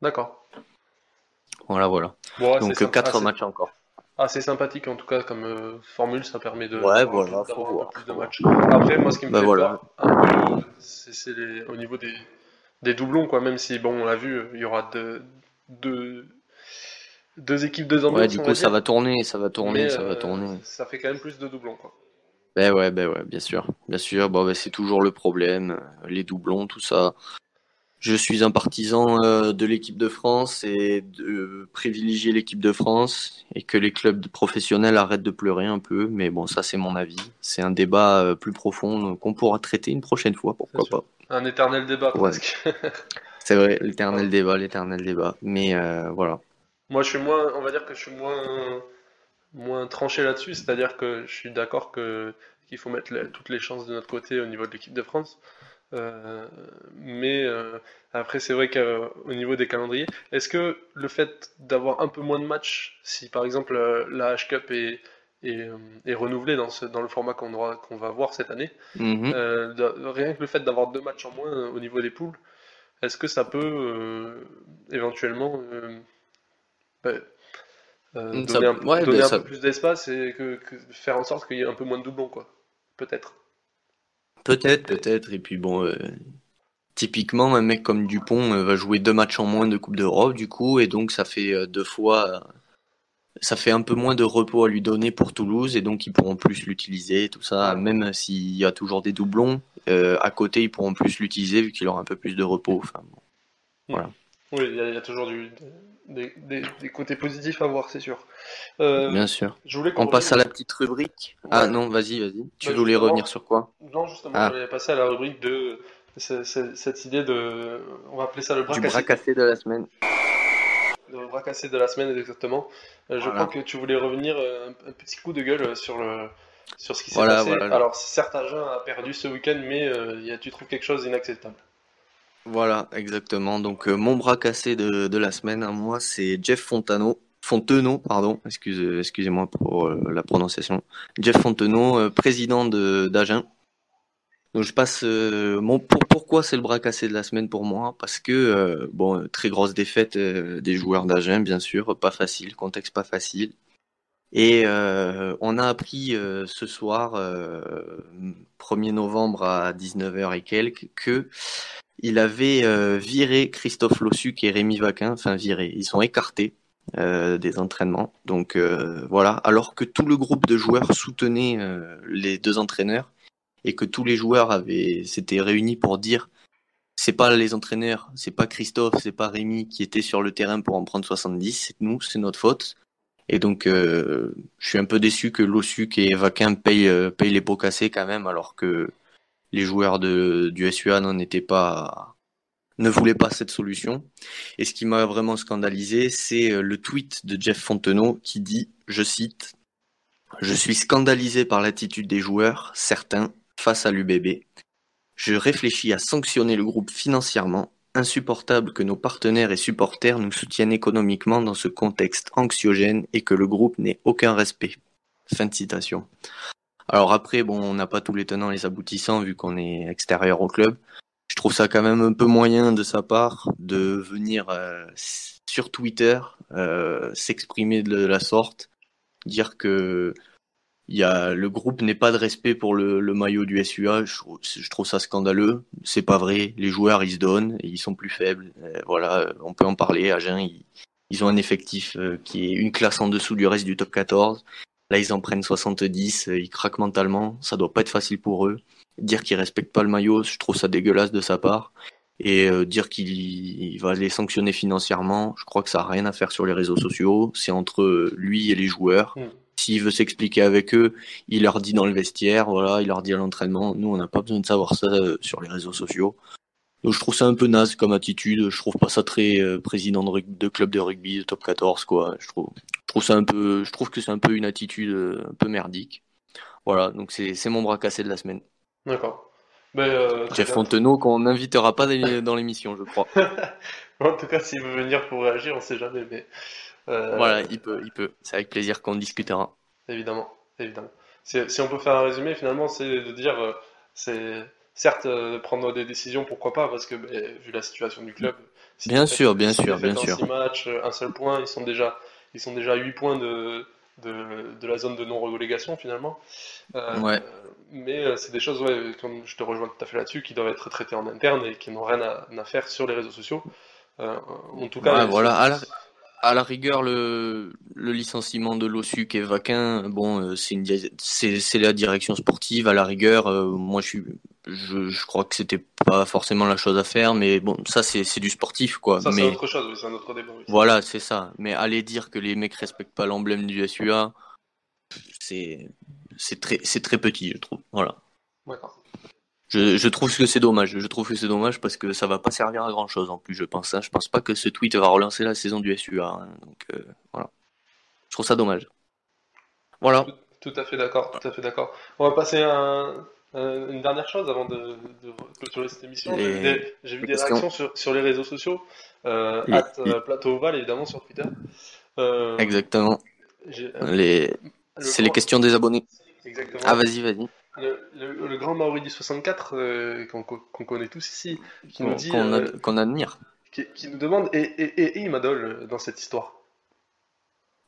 D'accord. Voilà, voilà. Bon, ouais, Donc quatre assez- matchs encore. Assez sympathique en tout cas comme euh, formule, ça permet de Ouais, voilà, faut voir. plus de matchs. Après, moi, ce qui me Bah, fait voilà. peur, un peu, c'est c'est les- au niveau des, des doublons, quoi. Même si, bon, on l'a vu, il y aura deux, deux, deux équipes, deux ambiances. Ouais, du coup, ça va tourner, ça va tourner, Mais, ça va euh, tourner. Ça fait quand même plus de doublons, quoi. Ben ouais, ben ouais, bien sûr, bien sûr. Bon, ben c'est toujours le problème, euh, les doublons, tout ça. Je suis un partisan euh, de l'équipe de France et de privilégier l'équipe de France et que les clubs professionnels arrêtent de pleurer un peu. Mais bon, ça c'est mon avis. C'est un débat euh, plus profond euh, qu'on pourra traiter une prochaine fois, pourquoi pas. Un éternel débat, Ouais. presque. C'est vrai, l'éternel débat, l'éternel débat. Mais euh, voilà. Moi, je suis moins, on va dire que je suis moins, moins tranché là-dessus, c'est-à-dire que je suis d'accord que qu'il faut mettre les- toutes les chances de notre côté au niveau de l'équipe de France. Euh, mais euh, après, c'est vrai qu'au niveau des calendriers, est-ce que le fait d'avoir un peu moins de matchs, si par exemple euh, la H-Cup est, est, est renouvelée dans ce, dans le format qu'on qu'on va voir cette année, Mhm. de- rien que le fait d'avoir deux matchs en moins au niveau des poules, est-ce que ça peut éventuellement euh, Ça- donner un, ouais, donner ben un ça- peu plus d'espace et que, que faire en sorte qu'il y ait un peu moins de doublons, quoi? Peut-être? Peut-être, peut-être. Et puis bon, euh, typiquement, un mec comme Dupont euh, va jouer deux matchs en moins de Coupe d'Europe, du coup, et donc ça fait euh, deux fois, ça fait un peu moins de repos à lui donner pour Toulouse, et donc ils pourront plus l'utiliser, tout ça. Même s'il y a toujours des doublons, euh, à côté, ils pourront plus l'utiliser vu qu'il aura un peu plus de repos. Enfin, bon. Oui, il y, a il y a toujours du, des, des- des côtés positifs à voir, c'est sûr. Euh, Bien sûr. je voulais On passe à la petite rubrique. Ah non, vas-y, vas-y. Tu Bah, voulais revenir sur quoi? Non, justement, Ah. j'allais passer à la rubrique de ce- ce- cette idée de, on va appeler ça le bras Du cassé. bras cassé de la semaine. Le bras cassé de la semaine, exactement. Euh, je Voilà. crois que tu voulais revenir euh, un, un petit coup de gueule sur le sur ce qui s'est Voilà, passé. voilà. Alors, certes, Agen a perdu ce week-end, mais euh, il y a- tu trouves quelque chose d'inacceptable? Voilà, exactement. Donc euh, mon bras cassé de, la semaine à moi, c'est Jeff Fontano. Fontenot, pardon, excuse, excusez-moi pour euh, la prononciation. Jeff Fontenot, euh, président de d'Agen. Donc je passe mon pour, pourquoi c'est le bras cassé de la semaine pour moi? Parce que bon très grosse défaite des joueurs d'Agen bien sûr pas facile contexte pas facile et on a appris ce soir euh, 1er novembre à 19h et quelques que il avait euh, viré Christophe Lossuc et Rémi Vaquin, enfin viré, ils sont écartés euh, des entraînements. Donc euh, voilà, alors que tout le groupe de joueurs soutenait les deux entraîneurs et que tous les joueurs avaient s'étaient réunis pour dire c'est pas les entraîneurs, c'est pas Christophe, c'est pas Rémi qui étaient sur le terrain pour en prendre 70, c'est nous, c'est notre faute. Et donc je suis un peu déçu que Lossuc et Vaquin payent, payent les pots cassés quand même, alors que les joueurs de, du SUA n'en étaient pas, ne voulaient pas cette solution. Et ce qui m'a vraiment scandalisé, c'est euh, le tweet de Jeff Fontenot qui dit, je cite, Je suis scandalisé par l'attitude des joueurs, certains, face à l'UBB. Je réfléchis à sanctionner le groupe financièrement. Insupportable que nos partenaires et supporters nous soutiennent économiquement dans ce contexte anxiogène et que le groupe n'ait aucun respect. Fin de citation. Alors après, bon, on n'a pas tous les tenants et les aboutissants vu qu'on est extérieur au club. Je trouve ça quand même un peu moyen de sa part de venir euh, sur Twitter euh, s'exprimer de la sorte, dire que y a le groupe n'est pas de respect pour le, maillot du SUA. Je, je trouve ça scandaleux. C'est pas vrai. Les joueurs ils se donnent et ils sont plus faibles. Euh, voilà, on peut en parler. Agen, ils, ils ont un effectif euh, qui est une classe en dessous du reste du top 14. Là, ils en prennent 70, euh, ils craquent mentalement, ça doit pas être facile pour eux. Dire qu'ils respectent pas le maillot, je trouve ça dégueulasse de sa part. Et euh, dire qu'il il va les sanctionner financièrement, je crois que ça a rien à faire sur les réseaux sociaux. C'est entre euh, lui et les joueurs. Mm. S'il veut s'expliquer avec eux, il leur dit dans le vestiaire, voilà, il leur dit à l'entraînement. Nous, on n'a pas besoin de savoir ça euh, sur les réseaux sociaux. Donc je trouve ça un peu naze comme attitude. Je trouve pas ça très euh, président de, club de rugby de top 14 quoi. Je trouve, je trouve ça un peu, je trouve que c'est un peu une attitude euh, un peu merdique. Voilà, donc c'est c'est mon bras cassé de la semaine. D'accord. Ben, euh, Jeff. Fontenot qu'on n'invitera pas dans l'émission, je crois. En tout cas, s'il veut venir pour réagir, on sait jamais, mais euh, Voilà, il peut, il peut. C'est avec plaisir qu'on discutera. évidemment, évidemment. Si, si on peut faire un résumé, finalement, c'est de dire, euh, c'est certes euh, prendre des décisions, pourquoi pas, parce que ben, vu la situation du club, si Bien sûr, bien bien sûr. six matchs, euh, un seul point, ils sont déjà, ils sont déjà à 8 points de, de, de la zone de non-relégation finalement. Euh, Ouais. Mais c'est des choses, ouais, comme je te rejoins tout à fait là-dessus, qui doivent être traitées en interne et qui n'ont rien à, à faire sur les réseaux sociaux. Euh, en tout cas, Ouais, voilà. sur- À la, à la rigueur, le, le licenciement de Lossuc et Vaquin, bon, euh, c'est une, di- c'est, c'est la direction sportive. À la rigueur, euh, moi, je suis, je, je crois que c'était pas forcément la chose à faire, mais bon, ça, c'est, c'est du sportif, quoi. ça c'est autre chose, oui, c'est un autre débat. oui. voilà, c'est ça. Mais aller dire que les mecs respectent pas l'emblème du SUA, c'est, c'est très, c'est très petit, je trouve. Voilà. D'accord. Je, je trouve que c'est dommage. Je trouve que c'est dommage parce que ça va pas servir à grand chose en plus, je pense. hein. Je pense pas que ce tweet va relancer la saison du SUA. hein. Donc euh, voilà. Je trouve ça dommage. Voilà. Tout, tout à fait d'accord, tout à fait d'accord. On va passer à un- un- une dernière chose avant de, de clôturer cette émission. J'ai Les- vu des, j'ai vu les des questions. réactions sur, sur les réseaux sociaux, euh, Les- at, euh, Plateau Oval évidemment sur Twitter. Euh, Exactement. Les... le C'est les questions des abonnés. Exactement. Ah vas-y, vas-y. Le, le- le grand Maori du 64 euh, qu'on connaît tous ici, qui nous dit, qu'on euh, qu'on admire. qui, qui nous demande et, et, et, et Imadol euh, dans cette histoire?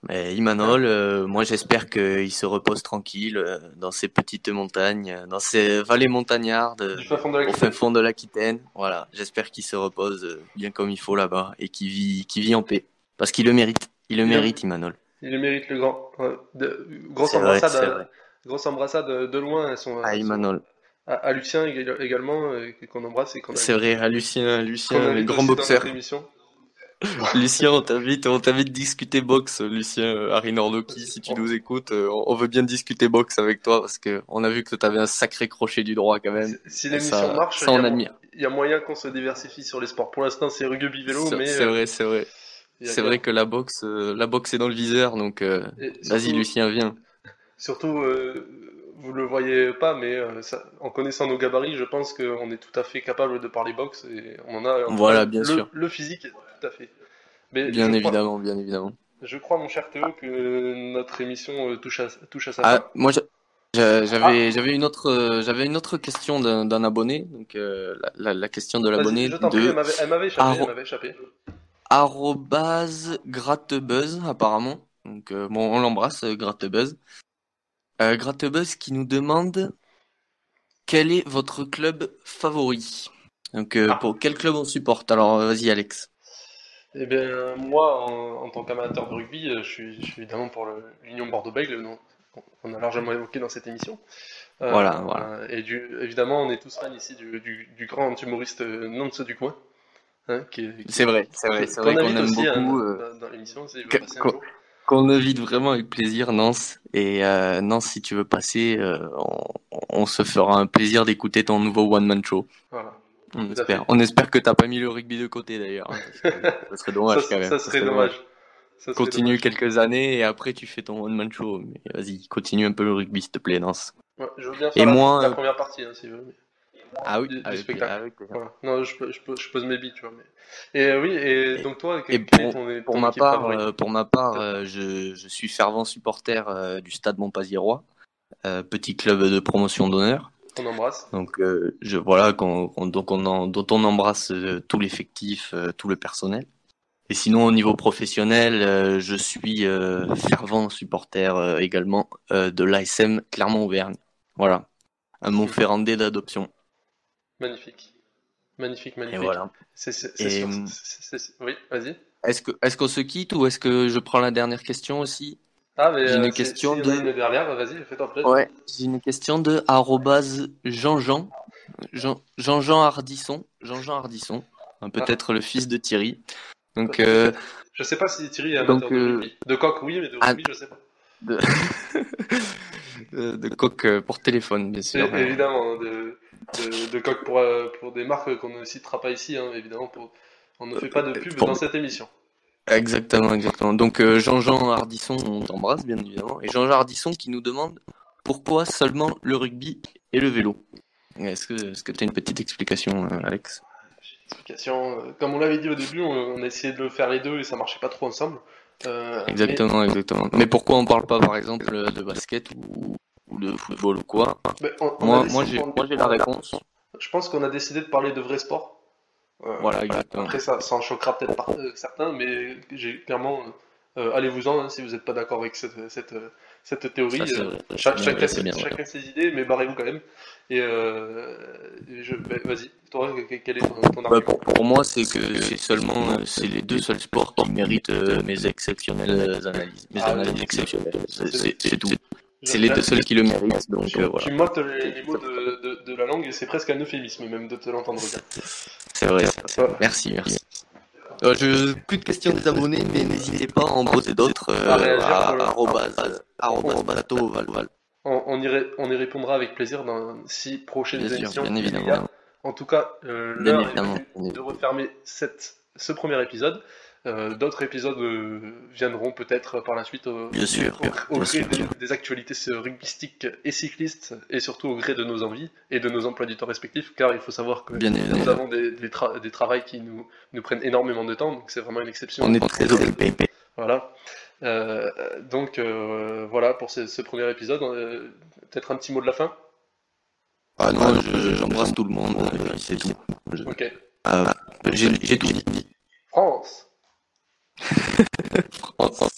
Mais Imanol, euh, moi j'espère qu'il se repose tranquille euh, dans ces petites montagnes, dans ces vallées montagnardes, au fin fond de l'Aquitaine. Voilà, j'espère qu'il se repose bien comme il faut là-bas et qu'il vit, qu'il vit en paix. Parce qu'il le mérite. Il le mérite, Imanol. Il le mérite le grand. De- grosse embrassade. Grosse embrassade de de loin. Elles sont, elles sont- Imanol. à, à Lucien ég- également, euh, qu'on embrasse et qu'on a- C'est vrai, à Lucien, Lucien, le grand boxeur. Lucien, on t'invite, on t'invite discuter boxe, Lucien, euh, Harry Nordoki, si tu nous écoutes, euh, on veut bien discuter boxe avec toi parce que on a vu que t'avais un sacré crochet du droit quand même. Si- Si l'émission marche, ça il y, on a, admire. il y a moyen qu'on se diversifie sur les sports. Pour l'instant, c'est rugby vélo, C'est mais c'est euh, vrai, c'est vrai. C'est vrai que la boxe, euh, la boxe est dans le viseur, donc euh, vas-y Lucien, viens. Surtout, euh, vous le voyez pas, mais euh, ça- en connaissant nos gabarits, je pense qu'on est tout à fait capable de parler boxe et on en a Voilà, cas, bien le, sûr. le physique, tout à fait. Mais Bien crois- évidemment, bien évidemment. je crois, mon cher Théo, que notre émission euh, touche à, touche à sa Ah, fin. moi, j'a- j'a- j'avais, j'avais une autre, euh, j'avais une autre question d'un abonné. Donc, euh, la, la, la question de l'abonné je t'en prie, de elle m'avait échappé, Arro- elle m'avait échappé. arrobase grattebuzz apparemment. Donc, euh, bon, on l'embrasse, grattebuzz. Euh, grattebuzz qui nous demande quel est votre club favori. Donc, euh, Ah. pour quel club on supporte? Alors, euh, vas-y, Alex. Eh bien, moi, en, en tant qu'amateur de rugby, je suis, je suis évidemment pour l'Union Bordeaux-Bègles, dont on a largement évoqué dans cette émission. Euh, Voilà, voilà. euh, Et du, évidemment, on est tous fans ici du, du, du grand humoriste Nance. Hein, qui, qui- C'est vrai, c'est vrai, c'est qu'on vrai qu'on invite aime aussi hein, beaucoup. dans, dans l'émission, qu'on- qu'on invite vraiment avec plaisir, Nance. Et euh, Nance, si tu veux passer, euh, on, on se fera un plaisir d'écouter ton nouveau one-man show. Voilà. On espère. On espère que t'as pas mis le rugby de côté d'ailleurs. ça serait dommage ça, quand même. ça serait dommage. Ça serait Continue dommage. quelques années et après tu fais ton one-man show. Mais vas-y, continue un peu le rugby, s'il te plaît, Nance. Ouais, je veux bien Et faire la, moi, la première partie, hein, s'il veut. mais- Ah oui, plaisir. Voilà. Non, je, pose mes billes, tu vois. Mais... Et euh, oui, et, Et- donc toi, quelle quelle est pour- ton, Pour ton ma part, euh, pour ma part, euh, je, je suis fervent supporter euh, du Stade Montpasierois, euh, petit club de promotion d'honneur. On embrasse. Donc euh, je voilà qu'on qu'on- donc on en- dont on embrasse euh, tout l'effectif, euh, tout le personnel. Et sinon au niveau professionnel, euh, je suis euh, fervent supporter euh, également euh, de l'ASM Clermont-Auvergne. Voilà, un Montferrandais d'adoption. Magnifique. Magnifique, Et magnifique. voilà. C'est, c'est, c'est Et, sûr, hum, Oui, vas-y. Est-ce que est-ce qu'on se quitte ou est-ce que je prends la dernière question aussi? Ah, mais J'ai une euh, question de- une dernière, vas-y, fais-toi plaisir. Ouais, j'ai une question de Jean-Jean, Jean- Jean-Jean Hardisson, Jean-Jean Hardisson, hein, peut-être le fils de Thierry. Donc euh, Je sais pas si Thierry est amateur Donc, de euh, rugby. De coq, oui, mais de ah, rugby, je sais pas. de, de, coq euh, pour téléphone, bien Et- sûr. évidemment, hein, de, de, de coq pour, euh, pour des marques qu'on ne citera pas ici, hein, évidemment. Pour... On ne fait pas de pub pour- dans cette émission. Exactement, exactement. Donc euh, Jean-Jean Hardisson, on t'embrasse bien évidemment. Et Jean-Jean Hardisson qui nous demande pourquoi seulement le rugby et le vélo. Est-ce que tu as une petite explication, euh, Alex? Explication. euh, Comme on l'avait dit au début, on, on a essayé de faire les deux et ça marchait pas trop ensemble. Euh, Exactement, exactement. Mais pourquoi on parle pas, par exemple, de basket ou, ou de football ou quoi on- on Moi, moi, j'ai, la réponse. Je pense qu'on a décidé de parler de vrai sport. Euh, Voilà, exactement. Après, ça, ça en choquera peut-être euh, certains, mais j'ai clairement. euh, Allez-vous-en hein, si vous n'êtes pas d'accord avec cette, cette, cette théorie. Ça, cha- chacun, bien, chacun ses idées, mais barrez-vous quand même. Et, ben, vas-y, toi, que- quel est ton, ton Bah, argument? pour, pour moi, c'est que c'est seulement, c'est les deux seuls sports qui méritent mes exceptionnelles analyses, mes Ah, analyses exceptionnelles. C'est tout. C'est les deux seuls qui le méritent, donc Tu, euh, voilà. tu mottes les, les mots de, de, de la langue et c'est presque un euphémisme même de te l'entendre dire. C'est vrai. Merci, merci. Euh, je, plus de questions des abonnés, mais n'hésitez pas à en poser d'autres À euh, à. On, on y, ré- on y répondra avec plaisir dans six prochaines Bien sûr, émissions. bien évidemment. En tout cas, euh, l'heure est venue de refermer cette, ce premier épisode. Euh, D'autres épisodes euh, viendront peut-être par la suite au, Bien sûr, au, au bien gré sûr, des, bien. des actualités euh, rugbystiques et cyclistes, et surtout au gré de nos envies et de nos emplois du temps respectifs, car il faut savoir que Bien nous avons des, des, tra- des travails qui nous, nous prennent énormément de temps, donc c'est vraiment une exception. On est très occupé. Voilà. Euh, donc euh, voilà pour ce, ce premier épisode. Euh, Peut-être un petit mot de la fin? Ah non, je- j'embrasse tout le monde, et puis c'est tout. Je- Ok. euh, j'ai, j'ai tout dit. ファン。